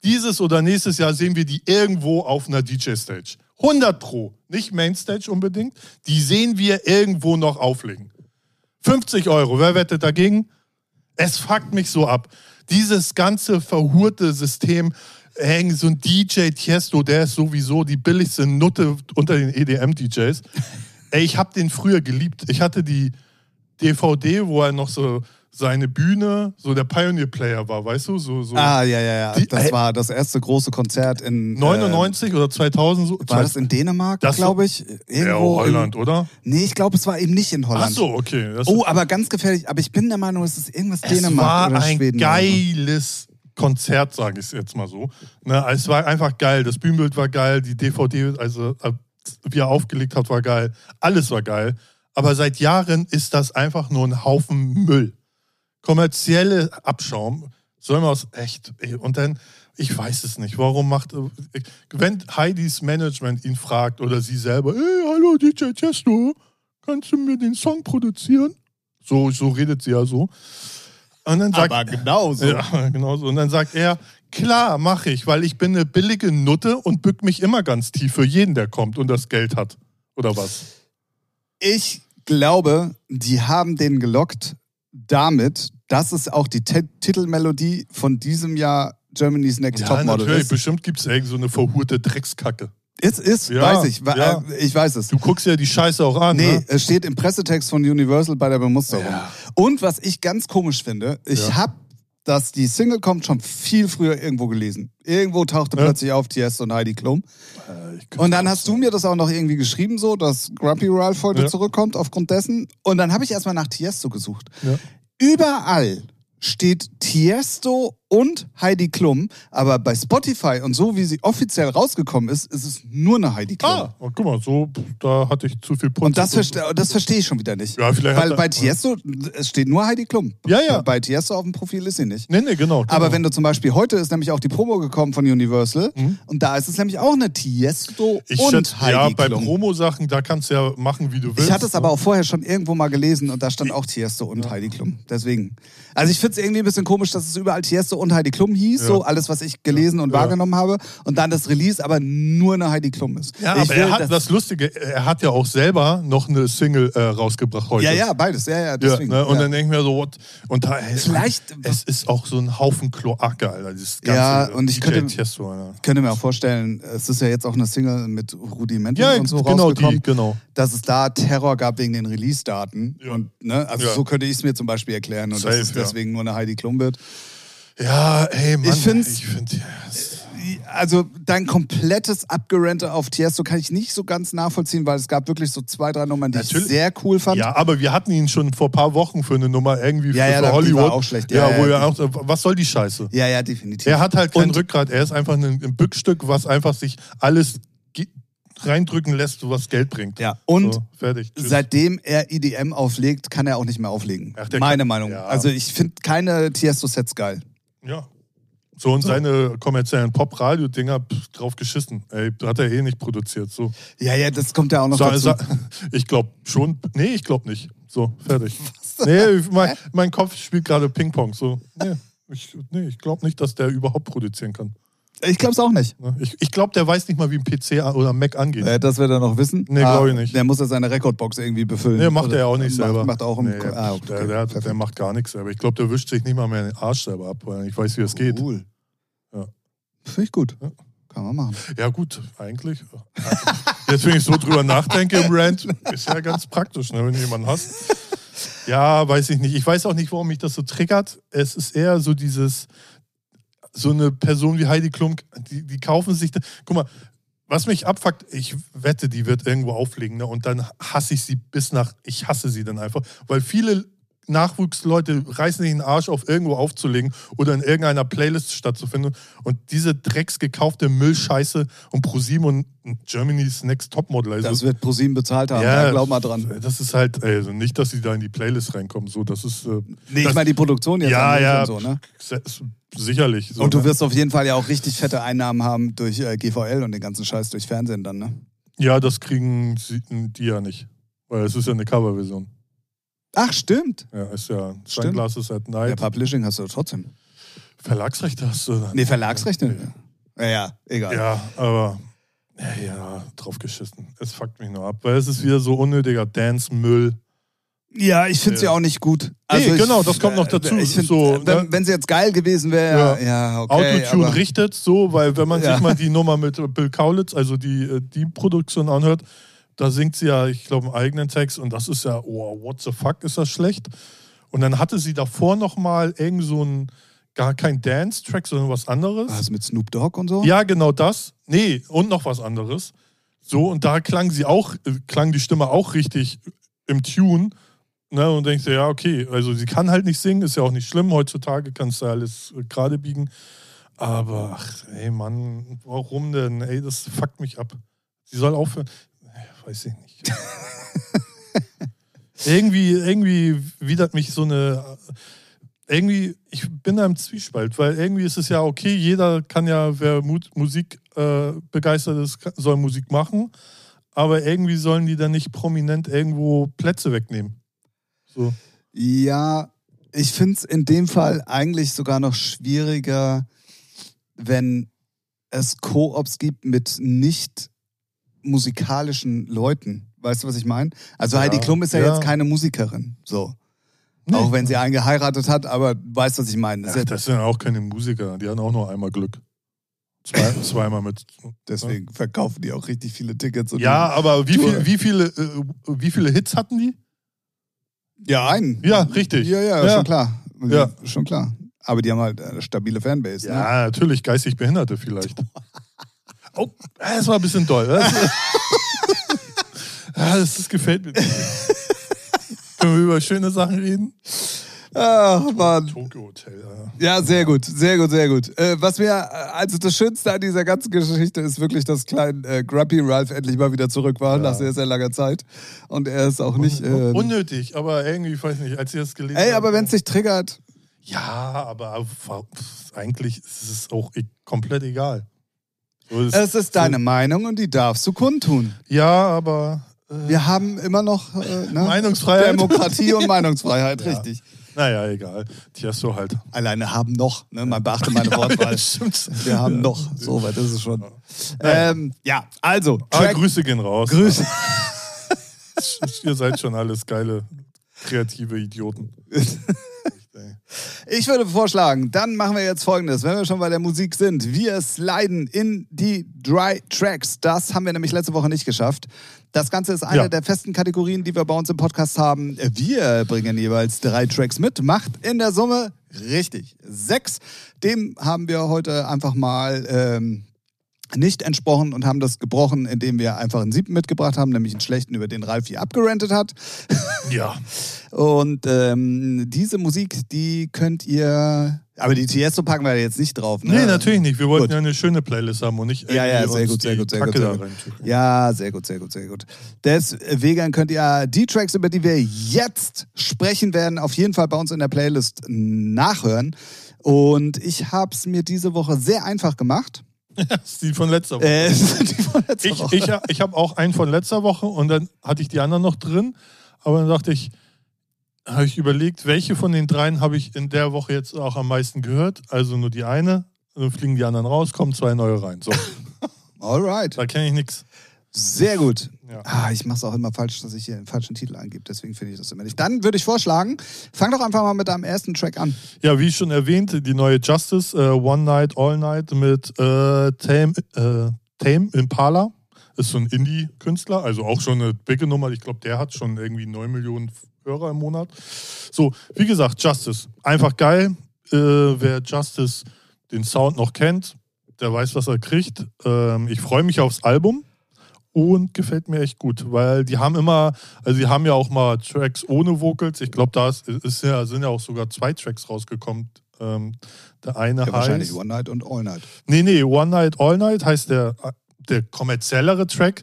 dieses oder nächstes Jahr sehen wir die irgendwo auf einer DJ-Stage. 100 pro. Nicht Mainstage unbedingt. Die sehen wir irgendwo noch auflegen. 50 Euro. Wer wettet dagegen? Es fuckt mich so ab. Dieses ganze verhurte System, hängen so ein DJ Tiesto, der ist sowieso die billigste Nutte unter den EDM-DJs. Ey, ich habe den früher geliebt. Ich hatte die DVD, wo er noch so seine Bühne, so der Pioneer Player war, weißt du? So, so Ah, ja, ja, ja. Die- das Ey. war das erste große Konzert in. 99 oder 2000 so. Äh, war das in Dänemark, glaube ich? ja, Irgendwo Holland, in, oder? Nee, ich glaube, es war eben nicht in Holland. Ach so, okay. Das, Oh, aber ganz gefährlich. Aber ich bin der Meinung, es ist irgendwas es Dänemark war oder ein Schweden. geiles Konzert, sage ich jetzt mal so. Ne, es war einfach geil. Das Bühnenbild war geil, die DVD, also äh, wie er aufgelegt hat, war geil. Alles war geil. Aber seit Jahren ist das einfach nur ein Haufen Müll. Kommerzielle Abschaum. Soll man aus echt. ey, Und dann, ich weiß es nicht. Warum macht. Wenn Heidis Management ihn fragt oder sie selber, hey, hallo DJ Chesto, kannst du mir den Song produzieren? So, so redet sie ja so. Und dann sagt, Aber genau so. ja, genau so. Und dann sagt er, klar, mache ich, weil ich bin eine billige Nutte und bück mich immer ganz tief für jeden, der kommt und das Geld hat. Oder was? Ich glaube, die haben den gelockt damit, dass es auch die Ti- Titelmelodie von diesem Jahr Germany's Next Ja, Topmodel natürlich. ist. Bestimmt gibt es irgend so eine verhurte Dreckskacke. Ist, ist, Ja, weiß ich. Ja. äh, Ich weiß es. Du guckst ja die Scheiße auch an. Nee, Ne? es steht im Pressetext von Universal bei der Bemusterung. Ja. Und was ich ganz komisch finde, ich habe dass die Single kommt schon viel früher irgendwo gelesen. Irgendwo tauchte Ja. plötzlich auf Tiesto und Heidi Klum. Äh, Und dann hast du mir das auch noch irgendwie geschrieben, so, dass Grumpy Ralph heute Ja. zurückkommt aufgrund dessen. Und dann habe ich erstmal nach Tiesto gesucht. Ja. Überall steht Tiesto und Heidi Klum, aber bei Spotify und so, wie sie offiziell rausgekommen ist, ist es nur eine Heidi Klum. Ah, oh, guck mal, so, da hatte ich zu viel Putz. Und das, verste das verstehe ich schon wieder nicht. Ja, vielleicht Weil bei Tiesto, es steht nur Heidi Klum. Ja, ja. Bei Tiesto auf dem Profil ist sie nicht. Nee, nee, genau. Aber genau. wenn du zum Beispiel, heute ist nämlich auch die Promo gekommen von Universal Mhm. und da ist es nämlich auch eine Tiesto ich und schätze, Heidi ja, bei. Promo-Sachen, da kannst du ja machen, wie du willst. Ich hatte es ne? aber auch vorher schon irgendwo mal gelesen und da stand auch Tiesto und Heidi Klum. Deswegen. Also ich finde es irgendwie ein bisschen komisch, dass es überall Tiesto und Heidi Klum hieß, Ja. so alles, was ich gelesen und Ja. wahrgenommen habe. Und dann das Release aber nur eine Heidi Klum ist. Ja, ich aber will, er hat das Lustige, er hat ja auch selber noch eine Single äh, rausgebracht heute. Ja, ja, beides. Ja, ja, Ja, deswegen. ne? Und ja. dann denke ich mir so, what? und da Vielleicht- es ist auch so ein Haufen Kloake, Alter. Dieses ganze Ja, und ich könnte-. Ich könnte mir auch vorstellen, es ist ja jetzt auch eine Single mit Rudimenten Ja, und so genau die, rausgekommen, genau. dass es da Terror gab wegen den Release-Daten. Ja. Und, ne, also Ja. so könnte ich es mir zum Beispiel erklären und Safe, dass es ja. deswegen nur eine Heidi Klum wird. Ja, ey, Mann. Ich find's- Ich find, ja, es- Also dein komplettes Abgerente auf Tiesto kann ich nicht so ganz nachvollziehen, weil es gab wirklich so zwei, drei Nummern, die Natürlich. ich sehr cool fand. ja, aber wir hatten ihn schon vor ein paar Wochen für eine Nummer irgendwie Ja, für, ja, für Hollywood. war auch schlecht. Ja, Ja, wo ja, er auch, was soll die Scheiße? ja, ja, definitiv. Er hat halt kein Und- Rückgrat. Er ist einfach ein, ein Bückstück, was einfach sich alles reindrücken lässt, was Geld bringt. Ja, und so, fertig. Seitdem er EDM auflegt, kann er auch nicht mehr auflegen. Ach, Meine kann- Meinung. ja. Also ich finde keine Tiesto-Sets geil. Ja. So, und seine kommerziellen Pop-Radio-Dinger drauf geschissen. Ey, hat er eh nicht produziert. So. Ja, ja, das kommt ja auch noch Sa dazu. ich glaube schon. Nee, ich glaube nicht. So, fertig. Nee, mein, mein Kopf spielt gerade Ping-Pong. So, nee, ich, nee, ich glaube nicht, dass der überhaupt produzieren kann. Ich glaube es auch nicht. Ne? Ich, ich glaube, der weiß nicht mal, wie ein PC oder ein Mac angeht. Äh, das wird er noch wissen. Nee, Ah, glaub ich nicht. Der muss ja seine Rekordbox irgendwie befüllen. Nee, macht Oder- er ja auch nicht macht, selber. Macht auch im nee, ah, okay. der, der, hat- der macht gar nichts selber. Ich glaube, der wischt sich nicht mal mehr den Arsch selber ab, weil ich weiß, wie das geht. Cool. Ja. Finde ich gut. Ja. Kann man machen. Ja, gut, eigentlich. Jetzt, wenn ich so drüber nachdenke im Rant, ist ja ganz praktisch, ne, wenn du jemanden hast. Ja, weiß ich nicht. Ich weiß auch nicht, warum mich das so triggert. Es ist eher so dieses, so eine Person wie Heidi Klum, die, die kaufen sich. Guck mal, was mich abfuckt, ich wette, die wird irgendwo auflegen, ne? Und dann hasse ich sie bis nach, ich hasse sie dann einfach, weil viele Nachwuchsleute reißen sich den Arsch auf, irgendwo aufzulegen oder in irgendeiner Playlist stattzufinden. Und diese drecksgekaufte Müllscheiße und ProSieben und Germany's Next Topmodel. Also, Das wird ProSieben bezahlt haben. Ja, glaub mal dran. Das ist halt, also nicht, dass sie da in die Playlist reinkommen. So, das ist. Äh, Nee, ich meine die Produktion jetzt ja, ja, so, ne? sicherlich. So, Und du ne? wirst auf jeden Fall ja auch richtig fette Einnahmen haben durch äh, GVL und den ganzen Scheiß durch Fernsehen dann, ne? Ja, das kriegen sie, die ja nicht. Weil es ist ja eine Coverversion. Ach, stimmt. Ja, ist ja Stimmt. Sunglasses at Ja, Night. Publishing hast du trotzdem. Verlagsrechte hast du dann. Nee, Verlagsrechte. Ja, ja, egal. Ja, aber ja, ja, drauf geschissen. Es fuckt mich nur ab, weil es ist wieder so unnötiger Dance-Müll. Ja, ich finde es ja. Ja. auch nicht gut. Nee, ich- genau, das kommt noch äh, dazu. Ich find, So, äh, wenn, ne? wenn sie jetzt geil gewesen wäre, ja, ja, okay. Autotune aber- richtet so, weil wenn man Ja. sich mal die Nummer mit Bill Kaulitz, also die, äh, die Produktion anhört, Da singt sie ja, ich glaube, einen eigenen Text und das ist ja, oh, what the fuck, ist das schlecht. Und dann hatte sie davor nochmal irgend so ein, gar kein Dance-Track, sondern was anderes. Was mit Snoop Dogg und so? Ja, genau das. Nee, und noch was anderes. So, und da klang sie auch, äh, klang die Stimme auch richtig im Tune. Ne, und denkst dir, ja, okay, also sie kann halt nicht singen, ist ja auch nicht schlimm. Heutzutage kannst du alles äh, gerade biegen. Aber, ach, ey, Mann, warum denn? Ey, das fuckt mich ab. Sie soll aufhören. Weiß ich nicht. irgendwie, irgendwie widert mich so eine. Irgendwie, ich bin da im Zwiespalt, weil irgendwie ist es ja okay, jeder kann ja, wer Mu Musik äh, begeistert ist, soll Musik machen. Aber irgendwie sollen die dann nicht prominent irgendwo Plätze wegnehmen. So. Ja, ich finde es in dem Fall eigentlich sogar noch schwieriger, wenn es Koops gibt mit nicht musikalischen Leuten. Weißt du, was ich meine? Also Ja, Heidi Klum ist ja, ja. jetzt keine Musikerin. So. Nee. Auch wenn sie einen geheiratet hat, aber du weißt, was ich meine. Das Ach, ja das sind auch keine Musiker, die hatten auch nur einmal Glück. Zwei, zweimal mit. deswegen verkaufen die auch richtig viele Tickets. Ja, aber wie, viel, wie, viele, äh, wie viele Hits hatten die? ja, einen. Ja, richtig. Ja, ja, Ja. schon klar. Ja. Schon klar. Aber die haben halt eine stabile Fanbase. Ne? Ja, natürlich, geistig Behinderte vielleicht. Oh, das war ein bisschen doll. Das, ja, das, das gefällt mir. nicht. Können wir über schöne Sachen reden? Ach, Mann. Tokyo Hotel, ja. Ja, sehr gut, sehr gut, sehr gut. Äh, was mir, äh, also das Schönste an dieser ganzen Geschichte ist wirklich, dass klein äh, Grumpy Ralph endlich mal wieder zurück war, nach sehr, sehr langer Zeit. Und er ist auch nicht. Äh, Unnötig, aber irgendwie, ich weiß nicht, als ich das gelesen ey, habe. aber wenn es dich triggert. Ja, aber eigentlich ist es auch e- komplett egal. So ist- Es ist deine Meinung und die darfst du kundtun. Ja, aber. Äh, Wir haben immer noch äh, ne? Meinungsfreiheit. Demokratie und Meinungsfreiheit, Ja. richtig. Naja, egal. Tiesto halt. Alleine haben noch, ne? man beachte meine Wortwahl. stimmt. Wir haben noch, so weit ist es schon. Ähm, ja, also, Aber Track, Grüße gehen raus. Grüße. Ihr seid schon alles geile, kreative Idioten. Ich würde vorschlagen, dann machen wir jetzt folgendes, wenn wir schon bei der Musik sind. Wir sliden in die Dry Tracks. Das haben wir nämlich letzte Woche nicht geschafft. Das Ganze ist eine Ja. der festen Kategorien, die wir bei uns im Podcast haben. Wir bringen jeweils drei Tracks mit, macht in der Summe richtig sechs. Dem haben wir heute einfach mal ähm, nicht entsprochen und haben das gebrochen, indem wir einfach einen siebten mitgebracht haben, nämlich einen schlechten, über den Ralf hier abgerantet hat. Ja. Und ähm, diese Musik, die könnt ihr. Aber die Tiesto packen wir jetzt nicht drauf. Ne? Nee, natürlich nicht. Wir wollten Gut. ja eine schöne Playlist haben und nicht Ja, ja, sehr gut, sehr gut, sehr Kacke gut, sehr gut. Ja, sehr gut, sehr gut, sehr gut. Deswegen könnt ihr die Tracks, über die wir jetzt sprechen werden, auf jeden Fall bei uns in der Playlist nachhören. Und ich habe es mir diese Woche sehr einfach gemacht. Das ist die von letzter Woche. Äh, die von letzter ich Woche. ich, ich habe auch einen von letzter Woche und dann hatte ich die anderen noch drin. Aber dann dachte ich, habe ich überlegt, welche von den dreien habe ich in der Woche jetzt auch am meisten gehört. Also nur die eine. Dann fliegen die anderen raus, kommen zwei neue rein. So, Alright. da kenne ich nichts. Sehr gut. Ja. Ah, ich mache es auch immer falsch, dass ich hier den falschen Titel eingebe. Deswegen finde ich das immer nicht. Dann würde ich vorschlagen, fang doch einfach mal mit deinem ersten Track an. Ja, wie schon erwähnt, die neue Justice, äh, One Night, All Night mit äh, Tame, äh, Tame Impala. Ist so ein Indie-Künstler, also auch schon eine dicke Nummer. Ich glaube, der hat schon irgendwie 9 Millionen Hörer im Monat. So, wie gesagt, Justice. Einfach geil. Äh, wer Justice den Sound noch kennt, der weiß, was er kriegt. Ähm, ich freue mich aufs Album und gefällt mir echt gut, weil die haben immer, also die haben ja auch mal Tracks ohne Vocals. Ich glaube, da ist, ist ja, sind ja auch sogar zwei Tracks rausgekommen. Ähm, der eine Ja, heißt. wahrscheinlich One Night und All Night. Nee, nee, One Night, All Night heißt der, der kommerziellere Track.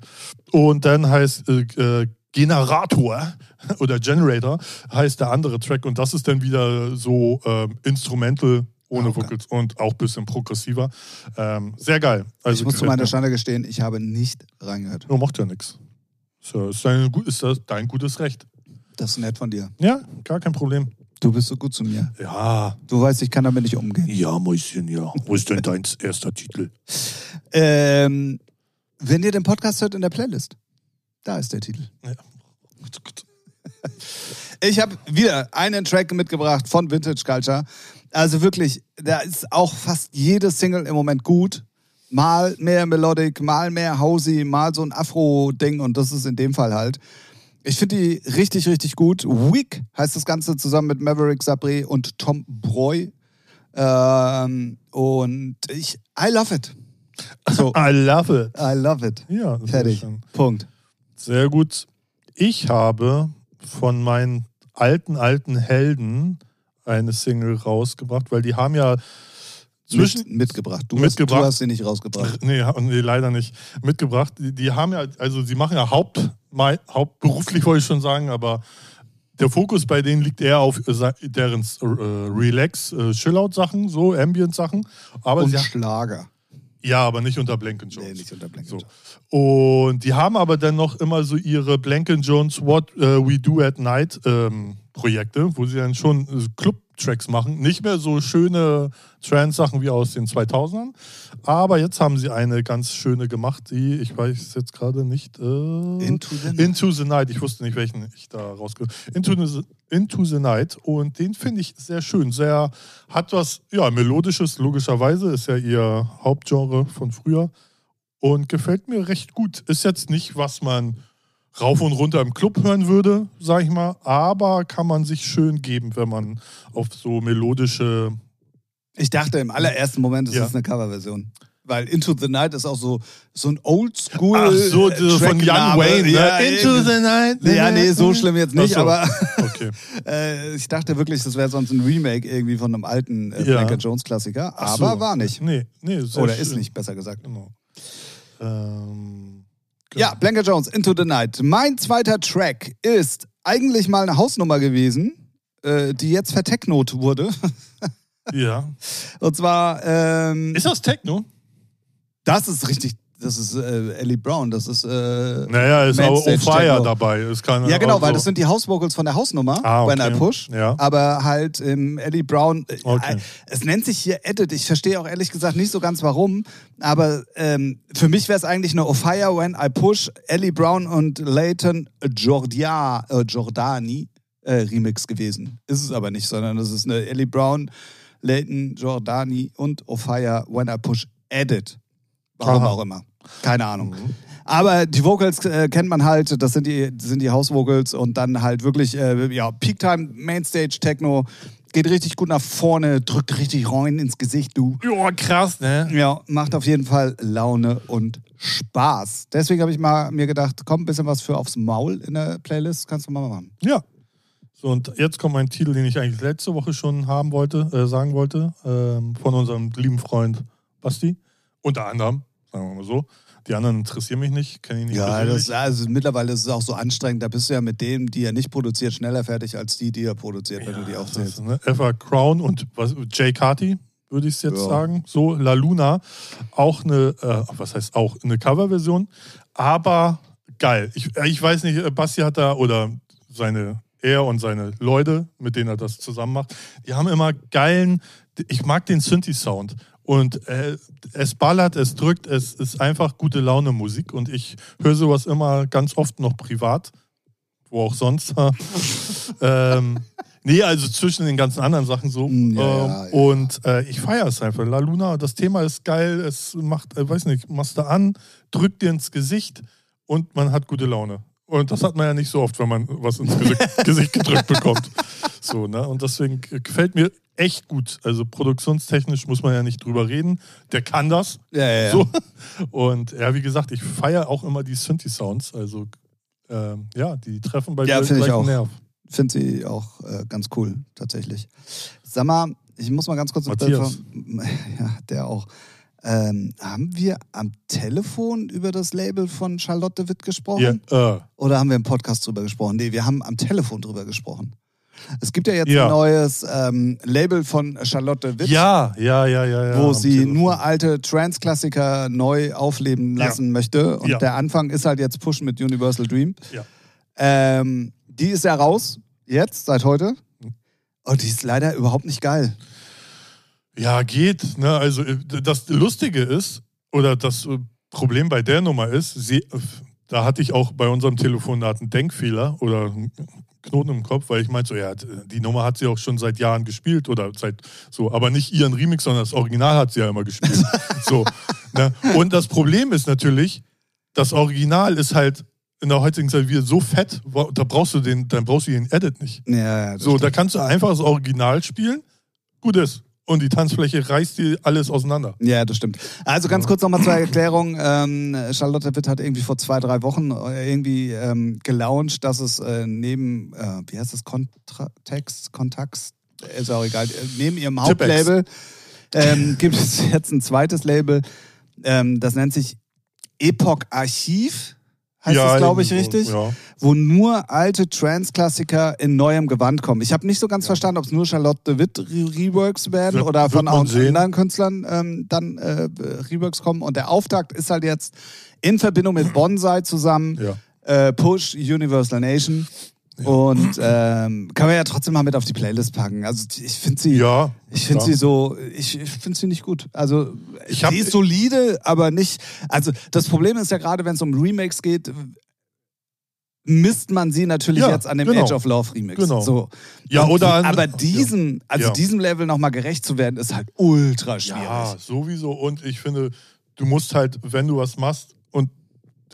Und dann heißt äh, äh, Generator oder Generator heißt der andere Track. Und das ist dann wieder so ähm, Instrumental ohne okay. Vocals und auch ein bisschen progressiver. Ähm, sehr geil. Also ich muss zu meiner. Schande gestehen, ich habe nicht reingehört. Ja, macht ja nichts. So, ist, dein, ist das dein gutes Recht. Das ist nett von dir. Ja, gar kein Problem. Du bist so gut zu mir. Ja. Du weißt, ich kann damit nicht umgehen. Ja, Mäuschen, ja. Wo ist denn dein erster Titel? Ähm, wenn ihr den Podcast hört in der Playlist, da ist der Titel. Ja. Ich habe wieder einen Track mitgebracht von Vintage Culture. Also wirklich, da ist auch fast jede Single im Moment gut. Mal mehr Melodic, mal mehr Housey, mal so ein Afro-Ding und das ist in dem Fall halt. Ich finde die richtig, richtig gut. Weak heißt das Ganze zusammen mit Maverick Sabre und Tom Breu. Ähm, und ich, I love it. So. I love it. I love it. Ja, fertig. Punkt. Sehr gut. Ich habe von meinen alten, alten Helden eine Single rausgebracht, weil die haben ja zwischen Mit, mitgebracht. Du, mitgebracht. Hast, du hast sie nicht rausgebracht. Nee, nee leider nicht. Mitgebracht. Die, die, haben ja, also sie machen ja Haupt, hauptberuflich wollte ich schon sagen, aber der Fokus bei denen liegt eher auf äh, deren äh, Relax, äh, Chillout-Sachen, so Ambient-Sachen. Und sie, Schlager. Ja, aber nicht unter Blanken Jones. Nee, nicht unter Blanken so. Und die haben aber dann noch immer so ihre Blanken Jones What uh, We Do at Night ähm, Projekte, wo sie dann schon äh, Club-Tracks machen. Nicht mehr so schöne Trance-Sachen wie aus den 2000ern. Aber jetzt haben sie eine ganz schöne gemacht, die, ich weiß jetzt gerade nicht. Äh, Into, the Night. Into the Night. Ich wusste nicht, welchen ich da rausgehört Into the, Into the Night. Und den finde ich sehr schön. Sehr, hat was, ja, Melodisches, logischerweise. Ist ja ihr Hauptgenre von früher. Und gefällt mir recht gut. Ist jetzt nicht, was man rauf und runter im Club hören würde, sag ich mal. Aber kann man sich schön geben, wenn man auf so melodische. Ich dachte im allerersten Moment, es ja. ist eine Coverversion. Weil Into the Night ist auch so, so ein Oldschool. Ach so, von Young Wayne. Ne? Ja, Into the Night. Ja, nee, so schlimm jetzt nicht, so. aber okay. äh, ich dachte wirklich, das wäre sonst ein Remake irgendwie von einem alten äh, ja. Jones Klassiker. Aber so. war nicht. Nee, nee, Oder schön. ist nicht, besser gesagt. Genau. Ähm ja, Blanket Jones, Into the Night. Mein zweiter Track ist eigentlich mal eine Hausnummer gewesen, äh, die jetzt vertechnot wurde. ja. Und zwar. Ähm, ist das Techno? Das ist richtig das ist äh, Ellie Brown, das ist. Äh, naja, ist auch Fire dabei. Ist keine, ja, genau, weil das sind die House-Vocals von der Hausnummer, ah, okay. When I Push. Ja. Aber halt im Ellie Brown. Äh, okay. es nennt sich hier Edit. Ich verstehe auch ehrlich gesagt nicht so ganz warum. Aber ähm, für mich wäre es eigentlich eine Fire When I Push, Ellie Brown und Leighton Jordia, äh, Jordani äh, Remix gewesen. Ist es aber nicht, sondern es ist eine Ellie Brown, Leighton Jordani und Fire When I Push Edit. Warum Aha. auch immer. Keine Ahnung. Mhm. Aber die Vocals äh, kennt man halt, das sind die, sind die House-Vocals und dann halt wirklich, äh, ja, Peak-Time, Mainstage, Techno, geht richtig gut nach vorne, drückt richtig rein ins Gesicht, du. Ja, krass, ne? Ja, macht auf jeden Fall Laune und Spaß. Deswegen habe ich mal mir gedacht, komm, ein bisschen was für aufs Maul in der Playlist, kannst du mal machen. Ja. So, und jetzt kommt mein Titel, den ich eigentlich letzte Woche schon haben wollte, äh, sagen wollte, ähm, von unserem lieben Freund Basti. Unter anderem sagen wir mal so. Die anderen interessieren mich nicht, kenne ich nicht. Ja, das, also mittlerweile ist es auch so anstrengend. Da bist du ja mit denen, die er nicht produziert, schneller fertig als die, die er produziert, wenn ja, du die aufzählst. Ist, ne? Eva Crown und was, Jay Carty, würde ich es jetzt ja. sagen. So, La Luna, auch eine, äh, was heißt auch, eine Coverversion, aber geil. Ich, äh, ich weiß nicht, äh, Basti hat da, oder seine, er und seine Leute, mit denen er das zusammen macht, die haben immer geilen, ich mag den Synthi-Sound. Und äh, es ballert, es drückt, es ist einfach gute Laune Musik. Und ich höre sowas immer ganz oft noch privat, wo auch sonst. ähm, nee, also zwischen den ganzen anderen Sachen so. Mm, ja, ähm, ja, ja. Und äh, ich feiere es einfach. La Luna, das Thema ist geil. Es macht, äh, weiß nicht, machst du an, drückt dir ins Gesicht und man hat gute Laune. Und das hat man ja nicht so oft, wenn man was ins Gesicht gedrückt bekommt. So, ne? Und deswegen gefällt mir echt gut. Also produktionstechnisch muss man ja nicht drüber reden. Der kann das. Ja, ja, ja. So. Und ja, wie gesagt, ich feiere auch immer die Synthi-Sounds. Also äh, ja, die treffen bei ja, dir gleich auch. Nerv. Finde sie auch äh, ganz cool, tatsächlich. Sag mal, ich muss mal ganz kurz... Matthias. Ja, der auch. Ähm, haben wir am Telefon über das Label von Charlotte Witt gesprochen? Ja, äh. Oder haben wir im Podcast drüber gesprochen? Nee, wir haben am Telefon drüber gesprochen. Es gibt ja jetzt ja. ein neues ähm, Label von Charlotte Witt. Ja, ja, ja, ja. ja wo sie Telefon. nur alte Trance-Klassiker neu aufleben lassen ja. möchte. Und der Anfang ist halt jetzt Push mit Universal Dream. Ja. Ähm, die ist ja raus, jetzt, seit heute. Und oh, die ist leider überhaupt nicht geil. Ja, geht. Ne? Also äh, das Lustige ist, oder das äh, Problem bei der Nummer ist, sie, äh, da hatte ich auch bei unserem Telefonat einen Denkfehler oder Knoten im Kopf, weil ich meinte so, ja, die Nummer hat sie auch schon seit Jahren gespielt oder seit so, aber nicht ihren Remix, sondern das Original hat sie ja immer gespielt. so, Ne? Und das Problem ist natürlich, das Original ist halt in der heutigen Zeit wieder so fett, da brauchst du den, dann brauchst du den Edit nicht. Ja, ja, So, da stimmt. kannst du einfach das Original spielen, gut ist. Und die Tanzfläche reißt dir alles auseinander. Ja, das stimmt. Also ganz kurz nochmal zur Erklärung. Ähm, Charlotte Witt hat irgendwie vor zwei, drei Wochen äh, irgendwie ähm, gelauncht, dass es äh, neben, äh, wie heißt das, Kontext, Kontax, ist auch egal, äh, neben ihrem. Hauptlabel ähm, gibt es jetzt ein zweites Label, ähm, das nennt sich Epoch Archiv, heißt das, glaube ich, irgendwie so, richtig? Ja. wo nur alte Trance-Klassiker in neuem Gewand kommen. Ich habe nicht so ganz verstanden, ob es nur Charlotte de Witt Re Reworks werden Wird- oder von anderen Künstlern ähm, dann äh, Reworks kommen. Und der Auftakt ist halt jetzt in Verbindung mit Bonsai zusammen, Ja. äh, Push Universal Nation. Und ähm, kann man ja trotzdem mal mit auf die Playlist packen. Also ich finde sie, Ja, ich finde sie so, ich, ich finde sie nicht gut. Also Ich hab- sie ist solide, aber nicht. Also das Problem ist ja gerade, wenn es um Remakes geht, misst man sie natürlich Ja, jetzt an dem genau. Age of Love Remix. Genau. So. Ja, Und- oder an- aber diesem, also Ja. diesem Level nochmal gerecht zu werden, ist halt ultra schwierig. Ja, sowieso. Und ich finde, du musst halt, wenn du was machst, und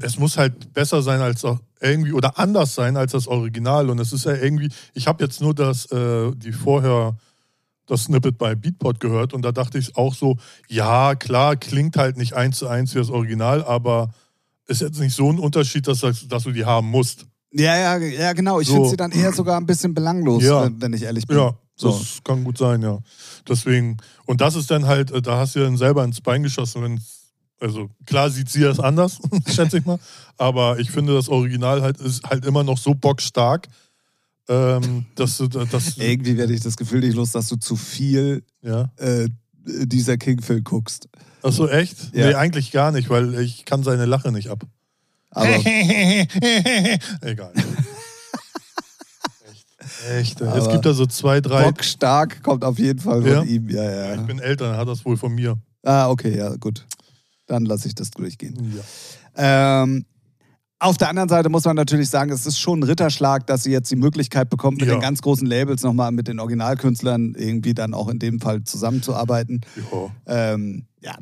es muss halt besser sein als auch irgendwie oder anders sein als das Original. Und es ist ja irgendwie, ich habe jetzt nur das, äh, die vorher das Snippet bei Beatport gehört und da dachte ich auch so, ja, klar, klingt halt nicht eins zu eins wie das Original, aber ist jetzt nicht so ein Unterschied, dass, das- dass du die haben musst. Ja, ja, ja, genau. Ich So. finde sie dann eher sogar ein bisschen belanglos, Ja. wenn- ich ehrlich bin. Ja, So. das kann gut sein, ja. Deswegen, und das ist dann halt, äh, da hast du dann selber ins Bein geschossen, wenn also klar sieht sie das anders, schätze ich mal, aber ich finde das Original halt ist halt immer noch so bockstark, ähm, dass du dass, Irgendwie werde ich das Gefühl nicht los, dass du zu viel ja. äh, dieser King-Film guckst. Achso, echt? Ja. Nee, eigentlich gar nicht, weil ich kann seine Lache nicht ab. Aber Egal. echt. Echt. Es Aber gibt da so zwei, drei. bockstark kommt auf jeden Fall von Ja? ihm. Ja, ja. Ich bin älter, dann hat das wohl von mir. Ah, okay, ja, gut. Dann lasse ich das durchgehen. Ja. Ähm, auf der anderen Seite muss man natürlich sagen, es ist schon ein Ritterschlag, dass sie jetzt die Möglichkeit bekommt, mit Ja. den ganz großen Labels nochmal mit den Originalkünstlern irgendwie dann auch in dem Fall zusammenzuarbeiten. Ja. Ähm, ja,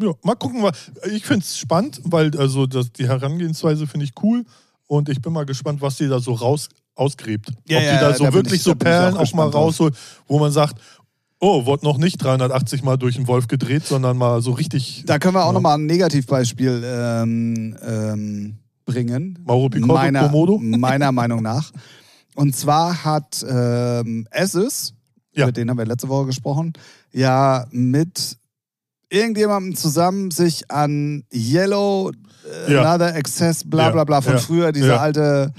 Ja, mal gucken. Ich finde es spannend, weil also das, die Herangehensweise finde ich cool und ich bin mal gespannt, was die da so raus ausgräbt. Ja, Ob die da so da wirklich ich- so ich auch Perlen auch, mal rausholt, wo man sagt, oh, wurde noch nicht 380 Mal durch den Wolf gedreht, sondern mal so richtig. da können wir auch Ja. nochmal ein Negativbeispiel ähm, ähm, bringen. Mauro Picotto, meiner, Komodo? meiner Meinung nach. Und zwar hat ähm, Esses, Ja. mit denen haben wir letzte Woche gesprochen, ja mit irgendjemandem zusammen sich an Yellow, äh, Ja. Another Access, bla bla bla von früher, diese alte.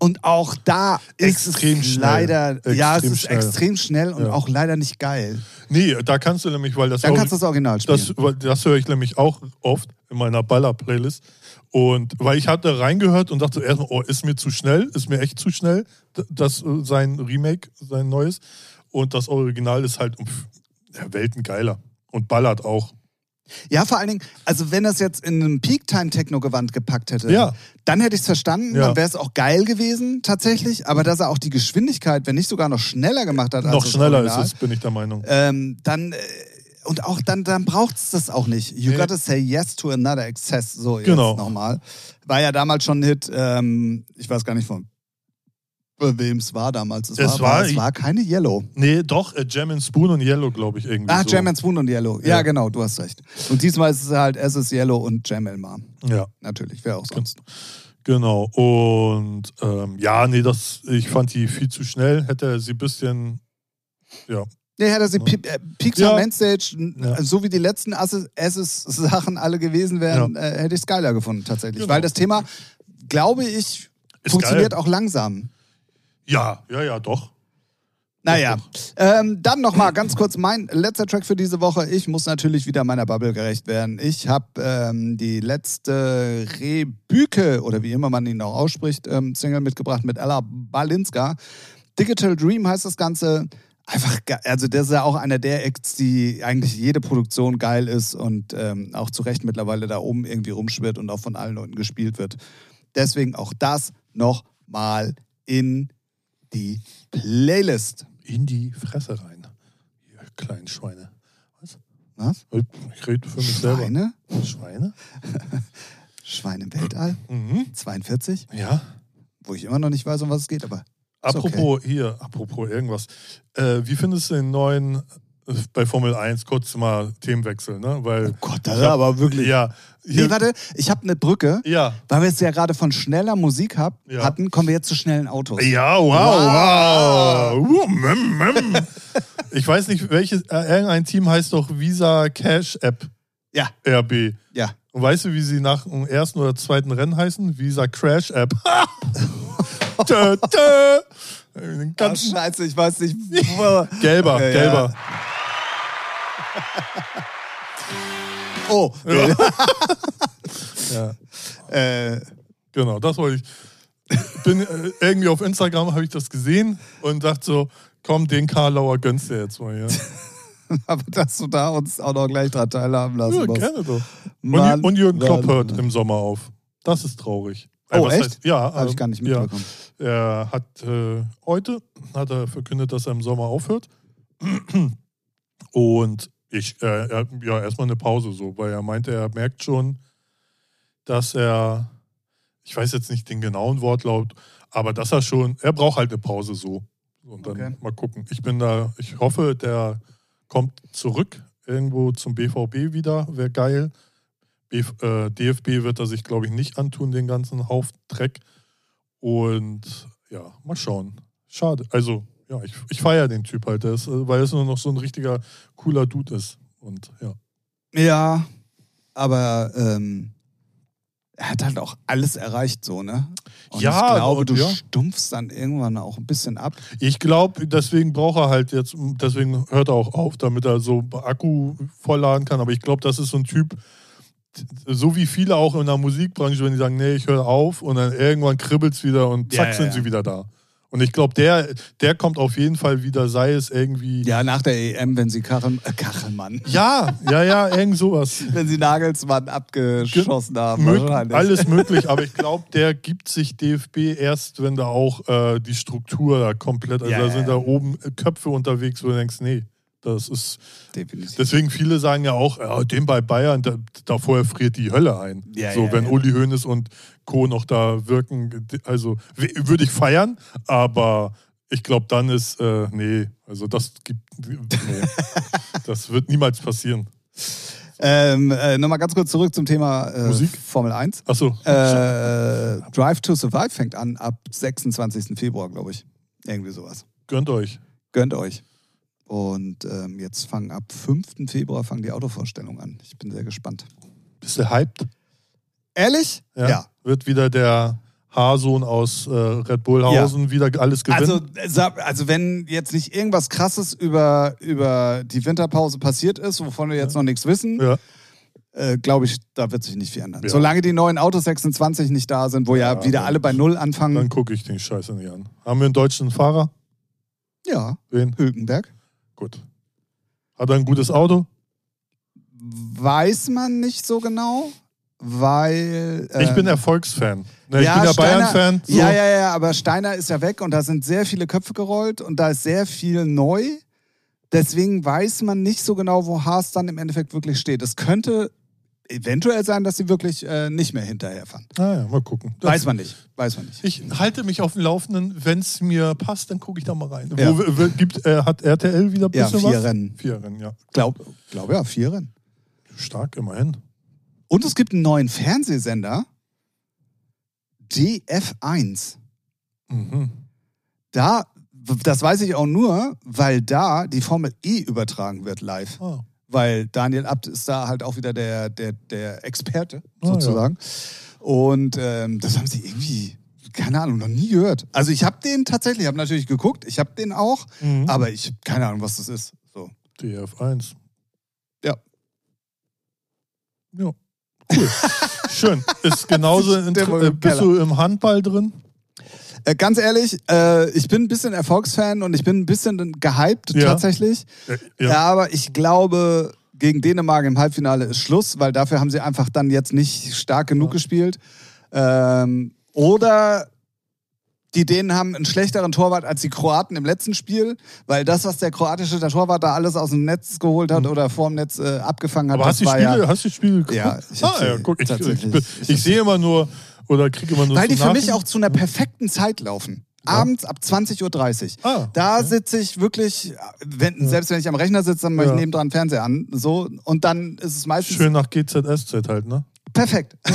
Und auch da ist Extrem es schnell. leider, ja, es Extrem ist schnell. extrem schnell und Ja. auch leider nicht geil. nee, da kannst du nämlich, weil das Dann auch- kannst du das Original spielen. Das, das höre ich nämlich auch oft in meiner Baller-Playlist. Und weil ich hatte reingehört und dachte erstmal, oh, ist mir zu schnell, ist mir echt zu schnell, das äh, sein Remake, sein neues. Und das Original ist halt um ja, Welten geiler und ballert auch. Ja, vor allen Dingen, also wenn das jetzt in einem Peak-Time-Techno-Gewand gepackt hätte, Ja. dann hätte ich es verstanden, Ja. dann wäre es auch geil gewesen, tatsächlich. Aber dass er auch die Geschwindigkeit, wenn nicht sogar noch schneller gemacht hat als Noch schneller Original, ist es, bin ich der Meinung. Ähm, dann, äh, und auch dann, dann braucht es das auch nicht. You Nee. gotta say yes to another excess. So, jetzt Genau. nochmal. War ja damals schon ein Hit, ähm, ich weiß gar nicht von wem es war damals. Es, Es war, war- es war keine Yellow. Nee, doch, äh, Jam and Spoon und Yellow, glaube ich, irgendwie. Ah, so. Jam and Spoon und Yellow. Ja. Ja. genau, du hast recht. Und diesmal ist es halt SS Yellow und Jam Elmar. Ja, Natürlich, wer auch sonst. genau. Und ähm, ja, nee, das, ich fand die viel zu schnell. Hätte er sie ein bisschen. Ja, Nee, hätte sie Ja. Pi- äh, Peaks Ja. Mainstage, Ja. so wie die letzten SS-Sachen alle gewesen wären, äh, hätte ich es geiler gefunden, tatsächlich. Genau. Weil das Thema, glaube ich, Ist funktioniert geil. auch langsam. Ja, ja, ja, doch. Naja, ähm, dann nochmal ganz kurz mein letzter Track für diese Woche. Ich muss natürlich wieder meiner Bubble gerecht werden. Ich habe ähm, die letzte Rebüke, oder wie immer man ihn auch ausspricht, ähm, Single mitgebracht mit Ella Balinska. Digital Dream heißt das Ganze. Einfach, ge- also das ist ja auch einer der Acts, die eigentlich jede Produktion geil ist und ähm, auch zu Recht mittlerweile da oben irgendwie rumschwirrt und auch von allen Leuten gespielt wird. Deswegen auch das nochmal in die Playlist. In die Fresse rein. Ihr kleinen Schweine. Was? Was? Ich rede für mich selber. Schweine? Schweine? Schweine im Weltall? Mhm. 42? Ja. Wo ich immer noch nicht weiß, um was es geht, aber. Apropos hier, apropos irgendwas. Äh, wie findest du den neuen bei Formel 1? Kurz mal Themenwechsel, ne? Weil, Oh Gott, das ist hab- aber wirklich. Ja. Hier, Nee, warte, ich habe eine Brücke. Ja. Weil wir jetzt ja gerade von schneller Musik hab, Ja. hatten, kommen wir jetzt zu schnellen Autos. Ja, wow, wow. Uh, mem, mem. Ich weiß nicht, welches, äh, irgendein Team heißt doch Visa Cash App Ja, RB. ja. Und weißt du, wie sie nach dem ersten oder zweiten Rennen heißen? Visa Crash App. tö, tö. Oh, ganzen scheiße, ich weiß nicht. gelber, Ja, gelber. Oh, Ja. äh, Genau, das wollte ich. Bin äh, irgendwie auf Instagram habe ich das gesehen und dachte so, komm, den Karlauer gönnst du jetzt mal hier. aber dass du da uns auch noch gleich dran teilhaben lassen Ja, musst. gerne doch. Mann, und, und Jürgen Klopp Mann. hört im Sommer auf. Das ist traurig. Oh, Äh, was echt? heißt- ja, Habe ich ähm, gar nicht ja. mitbekommen. Er hat äh, heute hat er verkündet, dass er im Sommer aufhört. Und ich, äh, er, ja, erstmal eine Pause so, weil er meinte, er merkt schon, dass er, ich weiß jetzt nicht den genauen Wortlaut, aber dass er schon, er braucht halt eine Pause so. Und dann Okay. mal gucken. Ich bin da, ich hoffe, der kommt zurück irgendwo zum BVB wieder, wäre geil. Bf, äh, DFB wird er sich, glaube ich, nicht antun, den ganzen Haufen Dreck. Und ja, mal schauen. Schade. Also, ja, ich, ich feiere den Typ halt, der ist, äh, weil es nur noch so ein richtiger cooler Dude ist. Und ja. Ja, aber ähm, er hat halt auch alles erreicht, so, ne? Und Ja, ich glaube, und du ja. stumpfst dann irgendwann auch ein bisschen ab. Ich glaube, deswegen braucht er halt jetzt, deswegen hört er auch auf, damit er so Akku vollladen kann. Aber ich glaube, das ist so ein Typ, so wie viele auch in der Musikbranche, wenn die sagen, nee, ich höre auf und dann irgendwann kribbelt es wieder und Ja, zack ja, sind ja. sie wieder da. Und ich glaube, der, der kommt auf jeden Fall wieder, sei es irgendwie. Ja, nach der EM, wenn sie Kachel, äh, Kachelmann, Ja, ja, ja, irgend sowas. wenn sie Nagelsmann abgeschossen haben. Mög alles möglich, aber ich glaube, der gibt sich DFB erst, wenn da auch äh, die Struktur da komplett, also Ja, da sind da oben Köpfe unterwegs, wo du denkst, nee, das ist. Definitiv. Deswegen viele sagen ja auch, ja, dem bei Bayern, da, vorher friert die Hölle ein. Ja, so, ja, wenn. Uli Hoeneß und Co. noch da wirken, also würde ich feiern, aber ich glaube, dann ist, äh, nee, also das gibt, nee, das wird niemals passieren. Ähm, äh, Nochmal ganz kurz zurück zum Thema äh, Musik? Formel 1. Achso, Äh, Drive to Survive fängt an ab 26. Februar, glaube ich. Irgendwie sowas. gönnt euch. Gönnt euch. Und ähm, jetzt fangen ab 5. Februar fangen die Autovorstellungen an. Ich bin sehr gespannt. Bist du hyped? Ehrlich? Wird wieder der Haarsohn aus äh, Red Bullhausen wieder alles gewinnen? Also, äh, also wenn jetzt nicht irgendwas krasses über, über die Winterpause passiert ist, wovon wir jetzt noch nichts wissen, ja. äh, glaube ich, da wird sich nicht viel ändern. Ja. Solange die neuen Autos 26 nicht da sind, wo ja, Ja, wieder alle bei Null anfangen. Dann gucke ich den Scheiße nicht an. Haben wir einen deutschen Fahrer? ja, Wen? Hülkenberg. Gut. Hat er ein gutes Auto? Weiß man nicht so genau, weil. Ich ähm, bin Erfolgsfan. Ne, ich ja, bin ja Bayern-Fan. So. Ja, ja, ja, aber Steiner ist ja weg und da sind sehr viele Köpfe gerollt und da ist sehr viel neu. Deswegen weiß man nicht so genau, wo Haas dann im Endeffekt wirklich steht. Es könnte eventuell sein, dass sie wirklich äh, nicht mehr hinterherfahren. Ah, ja, mal gucken. Das- Weiß man nicht. Weiß man nicht. Ich halte mich auf dem Laufenden. Wenn es mir passt, dann gucke ich da mal rein. Ja. Wo, w- gibt, äh, hat RTL wieder ein Ja, bisschen vier was? Rennen. Vier Rennen, ja. Glaub, glaube ja, vier Rennen. Stark, immerhin. Und es gibt einen neuen Fernsehsender. DF1. Mhm. Da, das weiß ich auch nur, weil da die Formel E übertragen wird live. Ah. Weil Daniel Abt ist da halt auch wieder der, der, der Experte Ah, sozusagen. Und ähm, das haben sie irgendwie, keine Ahnung, noch nie gehört. Also ich habe den tatsächlich, ich habe natürlich geguckt, ich habe den auch, Mhm. aber ich habe keine Ahnung, was das ist. So. DF1. Ja. Ja. Cool. Schön. Ist genauso. Inter- äh, bist du im Handball drin? Äh, ganz ehrlich, äh, ich bin ein bisschen Erfolgsfan und ich bin ein bisschen gehypt Ja. tatsächlich. Äh, Ja. aber ich glaube, gegen Dänemark im Halbfinale ist Schluss, weil dafür haben sie einfach dann jetzt nicht stark genug Ja. gespielt. Ähm, oder Die Dänen haben einen schlechteren Torwart als die Kroaten im letzten Spiel, weil das, was der kroatische der Torwart da alles aus dem Netz geholt hat oder vorm Netz äh, abgefangen hat, Aber das hast war Spiele, ja. hast du die Spiele geguckt? Ja, ich ah, ja, guck, ich, ich, ich, ich sehe immer nur oder kriege immer nur Weil die für mich auch zu einer perfekten Zeit laufen. Abends ab 20.30 Uhr. Ah, da okay. sitze ich wirklich, wenn, selbst wenn ich am Rechner sitze, dann mache ich Ja. nebendran den Fernseher an. So, und dann ist es meistens Schön nach GZSZ halt, ne? perfekt.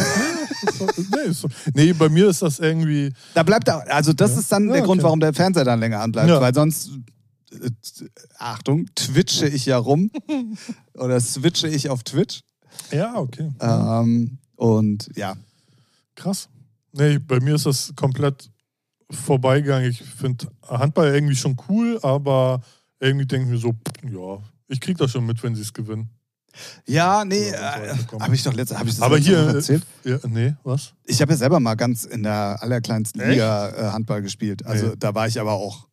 nee, so. nee, bei mir ist das irgendwie. Da bleibt da, also das ist dann Ja, der Grund, okay. warum der Fernseher dann länger anbleibt, Ja. weil sonst, äh, Achtung, twitche ich ja rum oder switche ich auf Twitch. Ja, okay. Ähm, und ja, Krass. Nee, bei mir ist das komplett vorbeigegangen. Ich finde Handball irgendwie schon cool, aber irgendwie denke ich mir so, pff, ja, ich krieg das schon mit, wenn sie es gewinnen. ja, nee, äh, habe ich doch letzte, habe ich das aber hier, erzählt? äh, ja, nee, was? Ich habe ja selber mal ganz in der allerkleinsten Echt? Liga äh, Handball gespielt. Also Nee. da war ich aber auch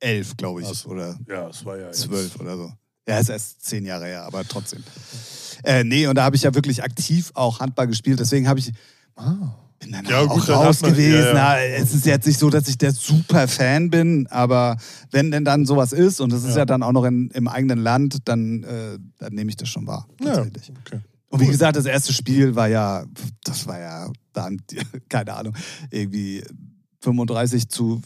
elf, glaube ich, Ach so. oder Ja, es war ja jetzt- zwölf oder so. Ja, ist erst zehn Jahre her, aber trotzdem. Äh, nee, und da habe ich ja wirklich aktiv auch Handball gespielt. Deswegen habe ich Ah. Bin dann Ja, auch gut, raus man- gewesen. ja, ja. Na, es ist jetzt nicht so, dass ich der super Fan bin, aber wenn denn dann sowas ist und es ist ja, dann auch noch in, im eigenen Land, dann, äh, dann nehme ich das schon wahr. Ja, Tatsächlich. okay. Und wie gesagt, das erste Spiel war ja, das war ja dann, keine Ahnung, irgendwie 35 zu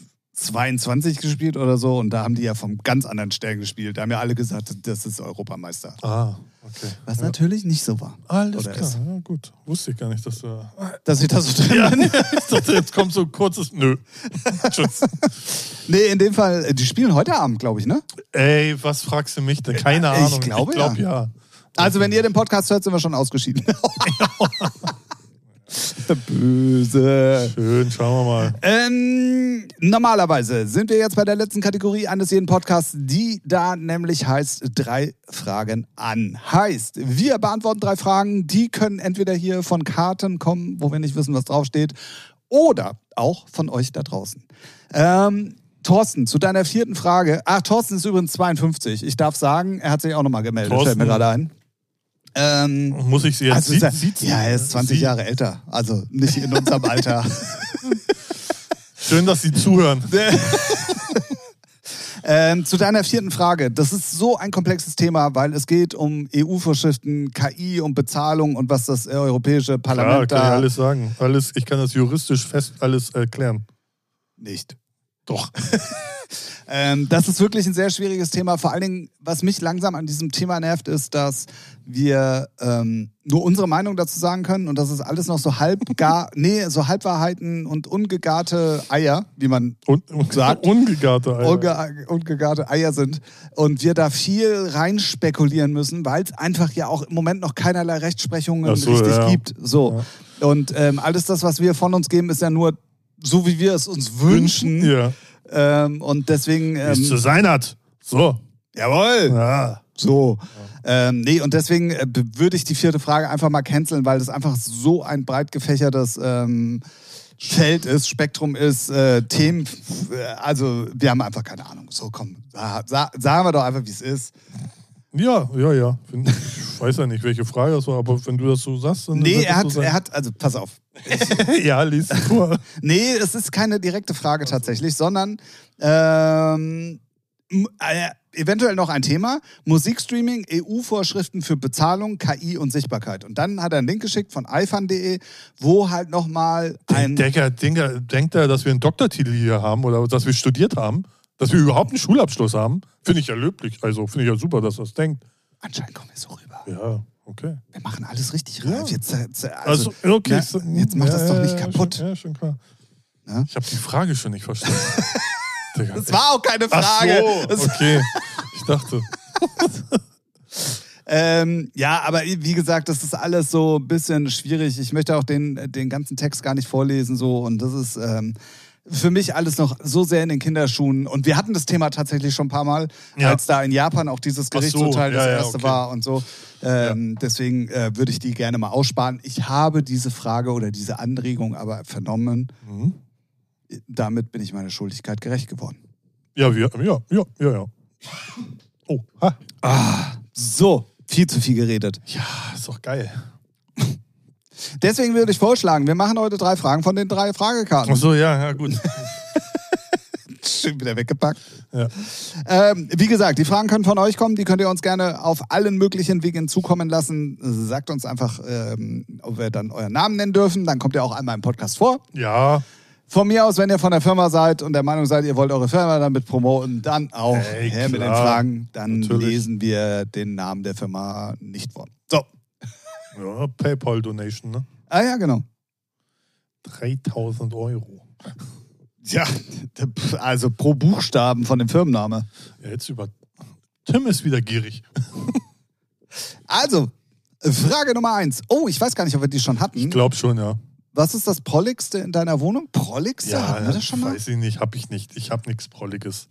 22 gespielt oder so. Und da haben die ja vom ganz anderen Stern gespielt. Da haben ja alle gesagt, das ist Europameister. Ah, okay. Was ja. natürlich nicht so war. Alles oder klar, ist. ja gut. Wusste ich gar nicht, dass du... Dass ich da so drin Ja, bin. ich dachte, jetzt kommt so ein kurzes Nö. Tschüss. Nee, in dem Fall, äh, die spielen heute Abend, glaube ich, ne? Ey, was fragst du mich denn? Keine Ich Ahnung. glaube, ich glaub, ja. Also, wenn ihr den Podcast hört, sind wir schon ausgeschieden. Böse. Schön, schauen wir mal. Ähm, normalerweise sind wir jetzt bei der letzten Kategorie eines jeden Podcasts, die da nämlich heißt drei Fragen an. Heißt, wir beantworten drei Fragen, die können entweder hier von Karten kommen, wo wir nicht wissen, was draufsteht, oder auch von euch da draußen. Ähm, Thorsten, zu deiner vierten Frage. Ach, Thorsten ist übrigens 52. Ich darf sagen, er hat sich auch nochmal gemeldet, fällt mir Thorsten. gerade ein. Ähm, Muss ich sie jetzt also, sieht, sie- ja, er ist 20 sie- Jahre älter. Also nicht in unserem Alter. Schön, dass Sie zuhören. ähm, zu deiner vierten Frage. Das ist so ein komplexes Thema, weil es geht um EU-Vorschriften, KI, um Bezahlung und was das Europäische Klar, Parlament kann ich da alles sagen. Alles, ich kann das juristisch fest alles erklären. nicht. Doch. Ähm, das ist wirklich ein sehr schwieriges Thema. Vor allen Dingen, was mich langsam an diesem Thema nervt, ist, dass wir ähm, nur unsere Meinung dazu sagen können und das ist alles noch so halb gar, nee, so Halbwahrheiten und ungegarte Eier, wie man und Sagt. ungegarte Eier. unge ungegarte Eier sind und wir da viel rein spekulieren müssen, weil es einfach ja auch im Moment noch keinerlei Rechtsprechungen so, richtig ja. gibt. So. Und ähm, alles das, was wir von uns geben, ist ja nur so, wie wir es uns wünschen. Ja. Ähm, und deswegen. Wie es zu Ähm, sein hat. So. jawohl! Ja. So. Ähm, nee, und deswegen äh, würde ich die vierte Frage einfach mal canceln, weil das einfach so ein breit gefächertes ähm, Feld ist, Spektrum ist, äh, Themen. äh, Also, wir haben einfach keine Ahnung. So, komm, sa sa sagen wir doch einfach, wie es ist. Ja, ja, ja. Ich weiß ja nicht, welche Frage das war, aber wenn du das so sagst, dann. Nee, er hat, so er hat, also pass auf. ja, lies vor. Nee, es ist keine direkte Frage tatsächlich, sondern ähm, äh, eventuell noch ein Thema: Musikstreaming, EU-Vorschriften für Bezahlung, KI und Sichtbarkeit. Und dann hat er einen Link geschickt von ifan.de, wo halt nochmal ein. Denker, Denker, denkt er, dass wir einen Doktortitel hier haben oder dass wir studiert haben? Dass wir überhaupt einen Schulabschluss haben? Finde ich ja löblich. Also finde ich ja super, dass er das denkt. Anscheinend kommen wir so rüber. Ja, okay. Wir machen alles richtig, Ja. Ralf. Jetzt, äh, also, Also, okay. so- jetzt mach das doch nicht ja, kaputt. Schon, ja, schon klar. Ja? Ich habe die Frage schon nicht verstanden. Das war auch keine Ach Frage. so, Das- okay. Ich dachte. Ähm, ja, aber wie gesagt, das ist alles so ein bisschen schwierig. Ich möchte auch den, den ganzen Text gar nicht vorlesen, so. Und das ist ähm, für mich alles noch so sehr in den Kinderschuhen. Und wir hatten das Thema tatsächlich schon ein paar Mal, Ja. als da in Japan auch dieses so, Gerichtsurteil das ja, ja, erste okay. war und so. Ähm, Deswegen äh, würde ich die gerne mal aussparen. Ich habe diese Frage oder diese Anregung aber vernommen. Mhm. Damit bin ich meiner Schuldigkeit gerecht geworden. Ja, wir, ja, ja, ja, ja. Oh, ha. Ah, so, viel zu viel geredet. Ja, ist doch geil. Deswegen würde ich vorschlagen, wir machen heute drei Fragen von den drei Fragekarten. Ach so, ja, ja, gut. Schön wieder weggepackt. Ja. Ähm, wie gesagt, die Fragen können von euch kommen. Die könnt ihr uns gerne auf allen möglichen Wegen zukommen lassen. Sagt uns einfach, ähm, ob wir dann euren Namen nennen dürfen. Dann kommt ihr auch einmal im Podcast vor. Ja, Von mir aus, wenn ihr von der Firma seid und der Meinung seid, ihr wollt eure Firma damit promoten, dann auch Ey, her mit den. Fragen. Dann Natürlich. lesen wir den Namen der Firma nicht vor. Ja PayPal-Donation, ne? Ah ja, genau. 3000 Euro. Ja, also pro Buchstaben von dem Firmenname. Ja, jetzt über. Tim ist wieder gierig. Also, Frage Nummer eins. Oh, ich weiß gar nicht, ob wir die schon hatten. Ich glaube schon, ja. Was ist das Prolligste in deiner Wohnung? Prolligste? Ja, hatten wir das schon mal? weiß ich nicht, hab ich nicht. Ich hab nichts Prolliges.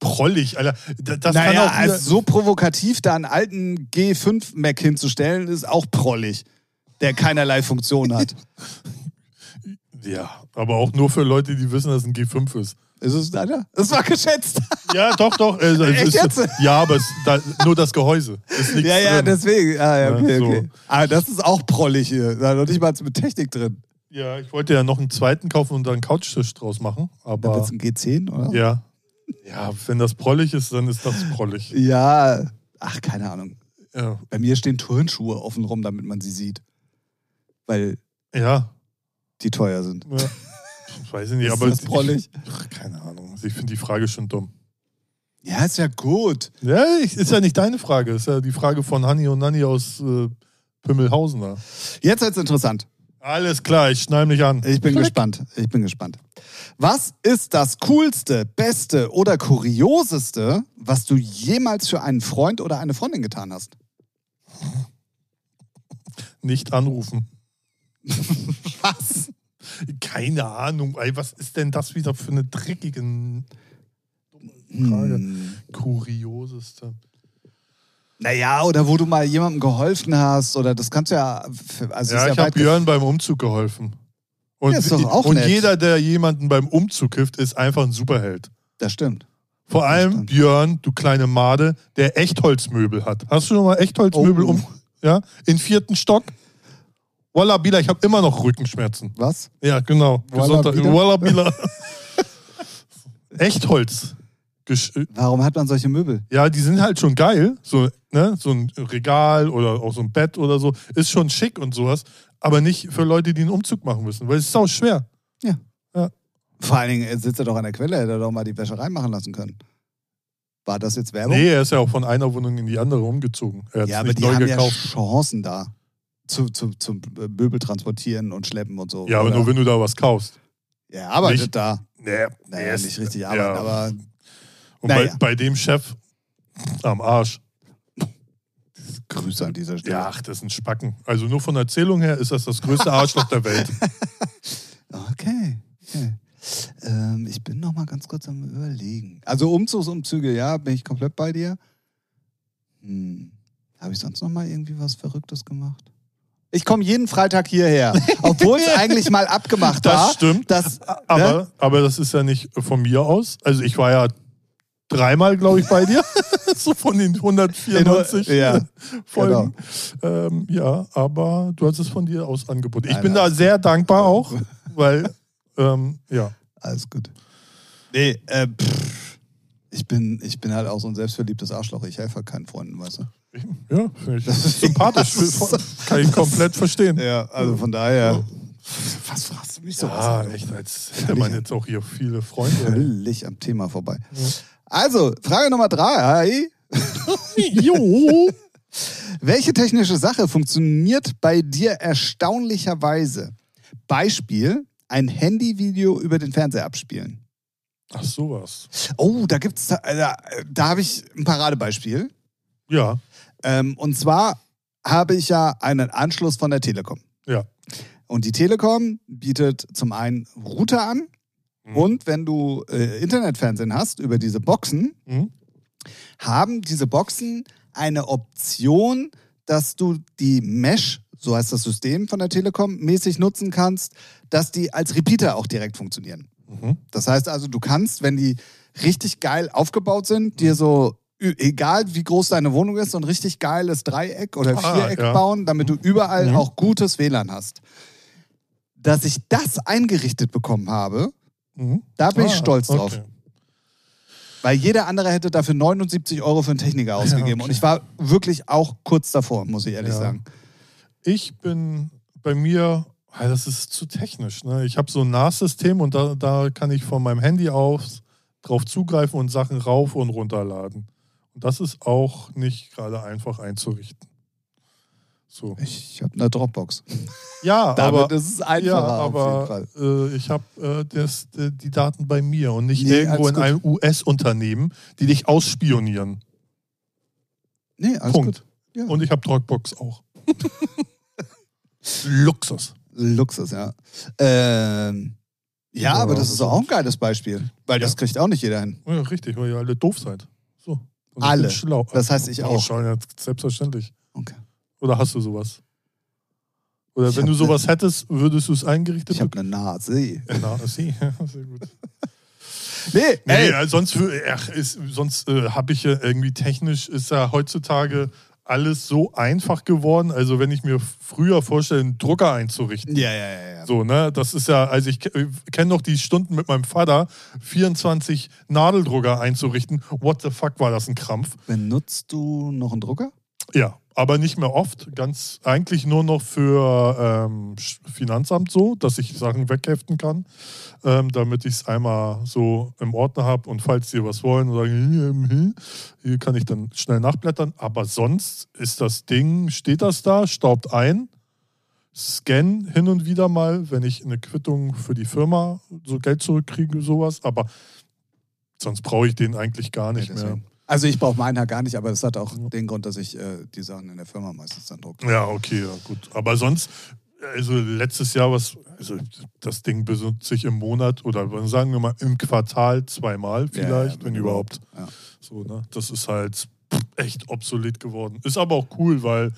Prollig, Alter. Da- Das naja, kann auch wieder, also so provokativ da einen alten G5 Mac hinzustellen, ist auch prollig, der keinerlei Funktion hat. Ja, aber auch nur für Leute, die wissen, dass es ein G5 ist. Ist es deiner? Das war geschätzt. Ja, doch, doch. äh, ist? Ja, aber es, da, nur das Gehäuse. Ja, ja, drin. deswegen. Ah, ja, okay, Ja, so. okay. Aber das ist auch prollig hier. Da noch nicht mal mit Technik drin. Ja, ich wollte ja noch einen zweiten kaufen und dann einen Couchtisch draus machen. Da Aber wird's ein G10, oder? ja. Ja, wenn das prollig ist, dann ist das prollig. Ja. Ach, keine Ahnung. Ja. Bei mir stehen Turnschuhe offen rum, damit man sie sieht. Weil Ja. die teuer sind. ja. Ich weiß ich nicht, Ist aber. das prollig? Ach, keine Ahnung. Ich finde die Frage schon dumm. Ja, ist ja gut. Ja, ich, ist ja nicht deine Frage. Ist ja die Frage von Hanni und Nanni aus äh, Pimmelhausen da. Jetzt wird's interessant. Alles klar, ich schneide mich an. Ich bin Klick. gespannt. Ich bin gespannt. Was ist das coolste, beste oder kurioseste, was du jemals für einen Freund oder eine Freundin getan hast? Nicht anrufen. Was? Keine Ahnung, ey, was ist denn das wieder für eine dreckige dumme Frage? Hm. Kurioseste. Naja, oder wo du mal jemandem geholfen hast, oder das kannst du ja. Also Ja, ist ich ja habe Björn beim Umzug geholfen. Und, Ja, und jeder, der jemanden beim Umzug hilft, ist einfach ein Superheld. Das stimmt. Vor allem stimmt. Björn, du kleine Made, der Echtholzmöbel hat. Hast du schon mal Echtholzmöbel Oh. um, ja, in vierten Stock? Walla Bila, ich habe immer noch Rückenschmerzen. Was? Ja, genau. Walla Bila. Echtholz. Gesch Warum hat man solche Möbel? ja, die sind halt schon geil. So, ne? so ein Regal oder auch so ein Bett oder so. Ist schon schick und sowas. Aber nicht für Leute, die einen Umzug machen müssen. Weil es ist auch schwer. Vor allen Dingen er sitzt er doch an der Quelle, hätte er doch mal die Wäsche reinmachen lassen können. War das jetzt Werbung? Nee, er ist ja auch von einer Wohnung in die andere umgezogen. Er hat ja, aber die neu haben gekauft. ja Chancen da. Zu, zu, zum Möbel transportieren und schleppen und so. Ja, aber oder? nur wenn du da was kaufst. Er arbeitet nicht- da. Nee, Naja, ist- nicht richtig arbeiten, ja. aber Und naja. bei, bei dem Chef am Arsch. Grüße an dieser Stelle. Ja, ach, das ist ein Spacken. Also nur von Erzählung her ist das das größte Arschloch der Welt. Okay. okay. Ähm, ich bin noch mal ganz kurz am überlegen. Also Umzugsumzüge, ja, bin ich komplett bei dir. Hm. Habe ich sonst noch mal irgendwie was Verrücktes gemacht? Ich komme jeden Freitag hierher, obwohl es eigentlich mal abgemacht war. Das stimmt. Dass, Aber, ne? aber das ist ja nicht von mir aus. Also ich war ja dreimal, glaube ich, bei dir. so von den 194 Ja, Folgen. Ähm, ja, aber du hast es von dir aus angeboten. Ich Nein, bin da alles sehr dankbar auch, weil, ähm, ja. Alles gut. Nee, äh, pff, ich, bin, ich bin halt auch so ein selbstverliebtes Arschloch. Ich helfe halt keinen Freunden, weißt du? Ja, finde ich Das ist- sympathisch. Kann ich komplett verstehen. Ja, also von daher. Was fragst du mich so Ja, was? echt, als hätte man jetzt auch hier viele Freunde. Völlig am Thema vorbei. Also, Frage Nummer drei. jo. Welche technische Sache funktioniert bei dir erstaunlicherweise? Beispiel, ein Handyvideo über den Fernseher abspielen. Ach, sowas. Oh, da gibt's, da, da, da habe ich ein Paradebeispiel. Ja, Ähm, und zwar habe ich ja einen Anschluss von der Telekom. ja. Und die Telekom bietet zum einen Router an Mhm. und wenn du äh, Internetfernsehen hast über diese Boxen, Mhm. haben diese Boxen eine Option, dass du die Mesh, so heißt das System von der Telekom, mäßig nutzen kannst, dass die als Repeater auch direkt funktionieren. Mhm. Das heißt also, du kannst, wenn die richtig geil aufgebaut sind, dir so, egal wie groß deine Wohnung ist, so ein richtig geiles Dreieck oder Ah, Viereck ja. bauen, damit du überall Mhm. auch gutes WLAN hast. dass ich das eingerichtet bekommen habe, Mhm. da bin ich Ah, stolz drauf. okay. Weil jeder andere hätte dafür 79 Euro für einen Techniker ausgegeben. okay. Und ich war wirklich auch kurz davor, muss ich ehrlich Ja. sagen. Ich bin bei mir, das ist zu technisch. Ne? Ich habe so ein NAS-System und da, da kann ich von meinem Handy aus drauf zugreifen und Sachen rauf und runterladen. Und das ist auch nicht gerade einfach einzurichten. So. Ich habe eine Dropbox. Ja, aber, ist es einfacher ja, auf jeden aber Fall. äh, ich habe äh, das- die Daten bei mir und nicht Nee, irgendwo in einem US-Unternehmen, die dich ausspionieren. Nee, alles Punkt. gut. Ja. Und ich habe Dropbox auch. Luxus. Luxus, ja. Ähm, ja, Ja, aber das das ist ist auch ein geiles Beispiel. Weil das kriegt auch nicht jeder hin. Ja, richtig, weil ihr alle doof seid. So. Und Alle. Das heißt, ich Ja, auch. ja, selbstverständlich. Okay. Oder hast du sowas? Oder Ich wenn du ne- sowas hättest, würdest du es eingerichtet Ich habe eine Nase. bekommen? Na, sie. Sehr gut. Nee, Nee, ey. ja, sonst, wür- ach, ist, sonst äh, habe ich ja irgendwie technisch, ist ja heutzutage alles so einfach geworden. Also wenn ich mir früher vorstelle, einen Drucker einzurichten. Ja, ja, ja. ja. So, ne? Das ist ja, also ich kenne noch die Stunden mit meinem Vater, 24 Nadeldrucker einzurichten. What the fuck war das ein Krampf? Benutzt du noch einen Drucker? Ja, aber nicht mehr oft. Ganz eigentlich nur noch für ähm, Finanzamt so, dass ich Sachen wegheften kann, ähm, damit ich es einmal so im Ordner habe und falls sie was wollen, sagen, hm, hm, hier kann ich dann schnell nachblättern. Aber sonst ist das Ding, steht das da, staubt ein, scan hin und wieder mal, wenn ich eine Quittung für die Firma so Geld zurückkriege, sowas. Aber sonst brauche ich den eigentlich gar nicht Nee, mehr. Also ich brauche meinen ja gar nicht, aber das hat auch den Grund, dass ich äh, die Sachen in der Firma meistens dann drucke. Ja, okay, ja, gut. Aber sonst, also letztes Jahr, was, also das Ding benutze ich im Monat oder sagen wir mal im Quartal zweimal vielleicht, ja, wenn überhaupt. So, ne? Das ist halt echt obsolet geworden. Ist aber auch cool, weil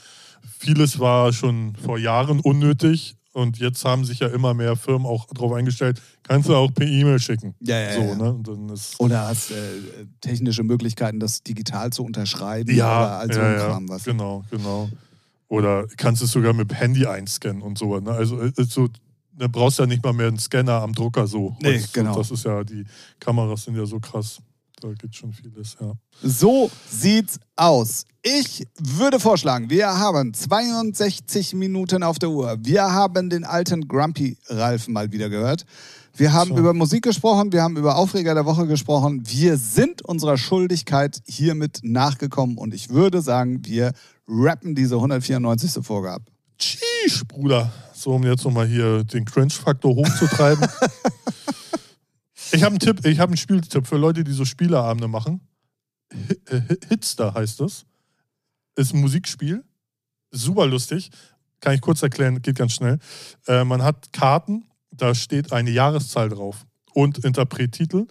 vieles war schon vor Jahren unnötig und jetzt haben sich ja immer mehr Firmen auch darauf eingestellt, kannst du auch per E-Mail schicken. Ja, ja, so, ja. ne? Und dann ist, Oder hast äh, technische Möglichkeiten, das digital zu unterschreiben Ja, oder all so ja, Kram was. genau, genau. Oder kannst es sogar mit dem Handy einscannen und so. Ne? Also äh, so, da brauchst du ja nicht mal mehr einen Scanner am Drucker so. Nee, Das- genau. Das ist ja, die Kameras sind ja so krass. Da geht schon vieles, ja. So sieht's aus. Ich würde vorschlagen, wir haben 62 Minuten auf der Uhr. Wir haben den alten Grumpy Ralf mal wieder gehört. Wir haben So. über Musik gesprochen, wir haben über Aufreger der Woche gesprochen. Wir sind unserer Schuldigkeit hiermit nachgekommen und ich würde sagen, wir rappen diese 194. Folge ab. Tschiesch, Bruder. So, um jetzt nochmal hier den Cringe-Faktor hochzutreiben. ich habe einen Tipp, ich habe einen Spieltipp für Leute, die so Spieleabende machen. Äh, Hitster heißt das. Ist ein Musikspiel. Super lustig. Kann ich kurz erklären, geht ganz schnell. Äh, man hat Karten, da steht eine Jahreszahl drauf und Interprettitel.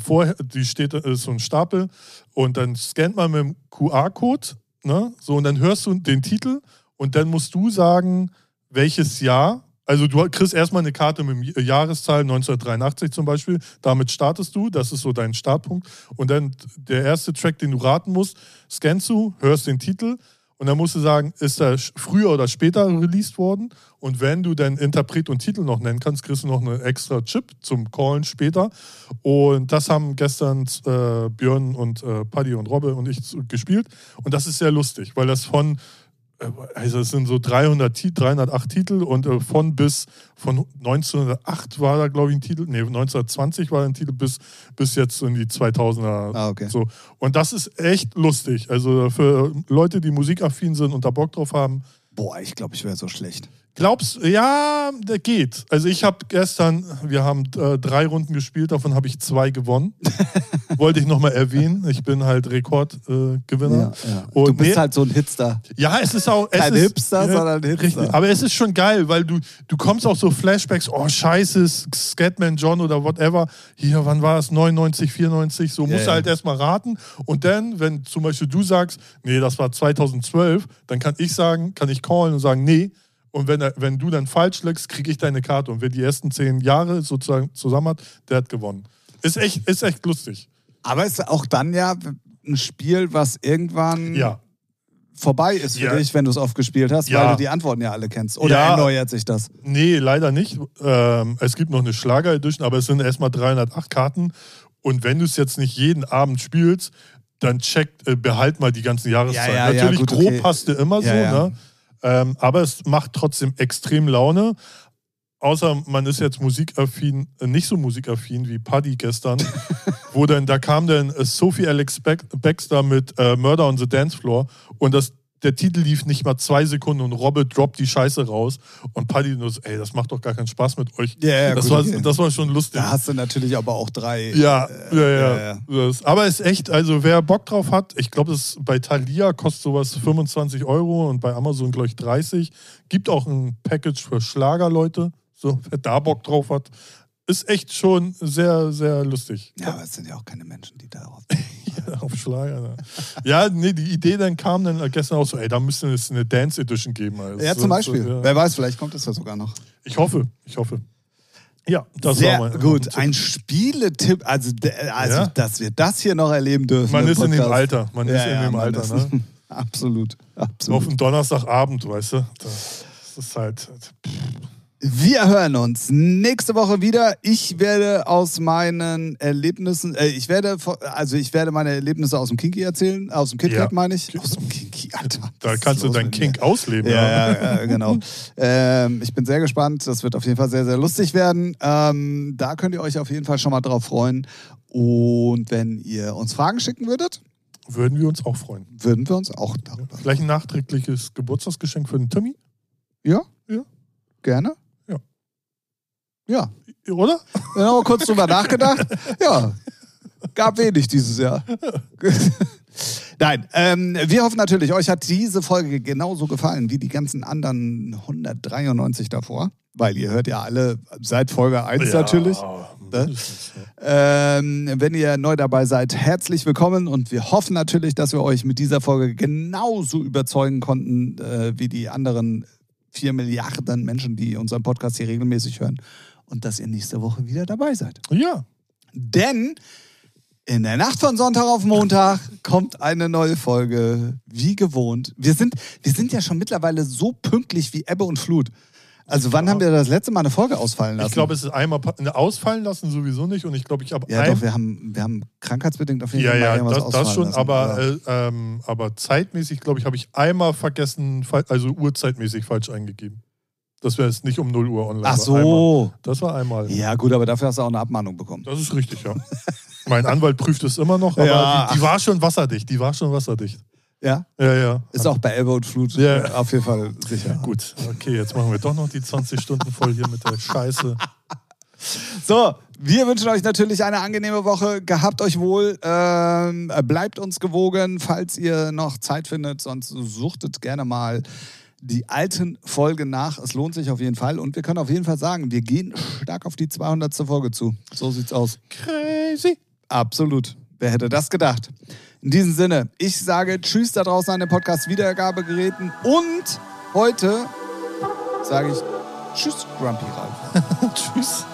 Vorher, die steht, ist so ein Stapel und dann scannt man mit dem QR-Code, ne? So, und dann hörst du den Titel und dann musst du sagen, welches Jahr. Also du kriegst erstmal eine Karte mit dem Jahreszahl 1983 zum Beispiel. Damit startest du, das ist so dein Startpunkt. Und dann der erste Track, den du raten musst, scannst du, hörst den Titel und dann musst du sagen, ist er früher oder später released worden? Und wenn du dann Interpret und Titel noch nennen kannst, kriegst du noch eine extra Chip zum Callen später. Und das haben gestern äh, Björn und äh, Paddy und Robbe und ich gespielt. Und das ist sehr lustig, weil das von äh, also es sind so 300, Ti- 308 Titel und äh, von bis von 1908 war da glaube ich ein Titel, nee 1920 war ein Titel bis bis jetzt in die 2000er Ah, okay. so und das ist echt lustig. Also für Leute, die musikaffin sind und da Bock drauf haben, Boah, ich glaube, ich wäre so schlecht. Glaubst ja, der geht. Also ich habe gestern, wir haben äh, drei Runden gespielt, davon habe ich zwei gewonnen. Wollte ich nochmal erwähnen. Ich bin halt Rekordgewinner. Äh, Gewinner. Du Und bist nee- halt so ein Hipster. ja, es ist auch. Es Kein ist, Hipster, sondern Hipster. Richtig. Aber es ist schon geil, weil du, du kommst auch so Flashbacks, oh Scheiße, Scatman John oder whatever. Hier, wann war es? 99, 94, so musst Ja, du halt ja. erstmal raten. Und dann, wenn zum Beispiel du sagst, nee, das war 2012, dann kann ich sagen, kann ich callen und sagen, nee. Und wenn, er, wenn du dann falsch legst, kriege ich deine Karte. Und wer die ersten zehn Jahre sozusagen zusammen hat, der hat gewonnen. Ist echt, ist echt lustig. Aber es ist auch dann ja ein Spiel, was irgendwann Ja. vorbei ist für Ja. dich, wenn du es oft gespielt hast, Ja. weil du die Antworten ja alle kennst. Oder Ja. erneuert sich das? Nee, leider nicht. Ähm, es gibt noch eine Schlager-Edition, aber es sind erstmal 308 Karten. Und wenn du es jetzt nicht jeden Abend spielst, dann check, äh, behalt mal die ganzen Jahreszeiten. Ja, ja, ja, Natürlich gut, grob okay. hast du immer so, ne? Ähm, aber es macht trotzdem extrem Laune. Außer man ist jetzt musikaffin, äh, nicht so musikaffin wie Paddy gestern, wo dann, da kam dann äh, Sophie Alex Baxter mit äh, Murder on the Dance Floor und das, der Titel lief nicht mal zwei Sekunden und Robbe droppt die Scheiße raus und Paddy nur so, ey, das macht doch gar keinen Spaß mit euch. Ja, ja, das, gut, war, okay. das war schon lustig. Da hast du natürlich aber auch drei. Ja, ja, ja. ja, ja. Das, aber es ist echt, also wer Bock drauf hat, ich glaube, das bei Thalia kostet sowas 25 Euro und bei Amazon, glaube ich, 30. Gibt auch ein Package für Schlagerleute, so wer da Bock drauf hat. Ist echt schon sehr, sehr lustig. Ja, aber es sind ja auch keine Menschen, die darauf. Auf Schlager. Ne? Ja, nee, die Idee dann kam dann gestern auch so, ey, da müsste es eine Dance Edition geben. Also, Ja, zum Beispiel. So, ja. Wer weiß, vielleicht kommt es ja sogar noch. Ich hoffe, ich hoffe. Ja, das Sehr war mein gut. Ein Spieletipp, also, also Ja. dass wir das hier noch erleben dürfen. Man ist in dem Podcast. Alter. Man ist in dem Alter, ist- ne? Absolut, Auf absolut. dem Donnerstagabend, weißt du? Das ist halt. Wir hören uns nächste Woche wieder. Ich werde aus meinen Erlebnissen, äh, ich werde, also ich werde meine Erlebnisse aus dem Kinky erzählen, aus dem KitKat Ja. meine ich. Aus dem Kinky, Alter. Da kannst du deinen mit mir? Kink ausleben. Ja, ja, ja genau. ähm, ich bin sehr gespannt. Das wird auf jeden Fall sehr, sehr lustig werden. Ähm, da könnt ihr euch auf jeden Fall schon mal drauf freuen. Und wenn ihr uns Fragen schicken würdet, Würden wir uns auch freuen. würden wir uns auch darüber. Vielleicht ein nachträgliches Geburtstagsgeschenk für den Timmy, Ja? Ja. Gerne? Ja. Ja. oder? Wir haben mal kurz drüber nachgedacht. Ja. Gab wenig dieses Jahr. Nein, ähm, wir hoffen natürlich, euch hat diese Folge genauso gefallen wie die ganzen anderen 193 davor. Weil ihr hört ja alle seit Folge 1 natürlich. mindestens, ja. Ähm, wenn ihr neu dabei seid, herzlich willkommen und wir hoffen natürlich, dass wir euch mit dieser Folge genauso überzeugen konnten äh, wie die anderen vier Milliarden Menschen, die unseren Podcast hier regelmäßig hören und dass ihr nächste Woche wieder dabei seid. Ja, Denn in der Nacht von Sonntag auf Montag kommt eine neue Folge, wie gewohnt. Wir sind, wir sind ja schon mittlerweile so pünktlich wie Ebbe und Flut. Also wann haben wir das letzte Mal eine Folge ausfallen lassen? ich glaube, es ist einmal ne, ausfallen lassen sowieso nicht und ich glaube, ich habe ja, doch, wir haben, wir haben krankheitsbedingt auf jeden ja, Fall ja, irgendwas das, das schon, lassen, aber, äh, ähm, aber zeitmäßig, glaube ich, habe ich einmal vergessen, also uhrzeitmäßig falsch eingegeben. Das wäre jetzt nicht um 0 Uhr online. Ach war Einmal. so. Das war einmal. Ja, gut, aber dafür hast du auch eine Abmahnung bekommen. Das ist richtig, ja. mein Anwalt prüft es immer noch, aber Ja. die, die war schon wasserdicht. Die war schon wasserdicht. Ja? Ja, ja. Ist auch bei Elbe und Flut Ja. äh, auf jeden Fall sicher. Gut, okay, jetzt machen wir doch noch die 20 Stunden voll hier mit der Scheiße. So, wir wünschen euch natürlich eine angenehme Woche. Gehabt euch wohl. Ähm, bleibt uns gewogen, falls ihr noch Zeit findet. Sonst suchtet gerne mal die alten Folgen nach. Es lohnt sich auf jeden Fall. Und wir können auf jeden Fall sagen, wir gehen stark auf die 200. Folge zu. So sieht's aus. Crazy. Absolut. Wer hätte das gedacht? In diesem Sinne, ich sage Tschüss da draußen an den Podcast-Wiedergabegeräten und heute sage ich Tschüss, Grumpy Ralf. Tschüss.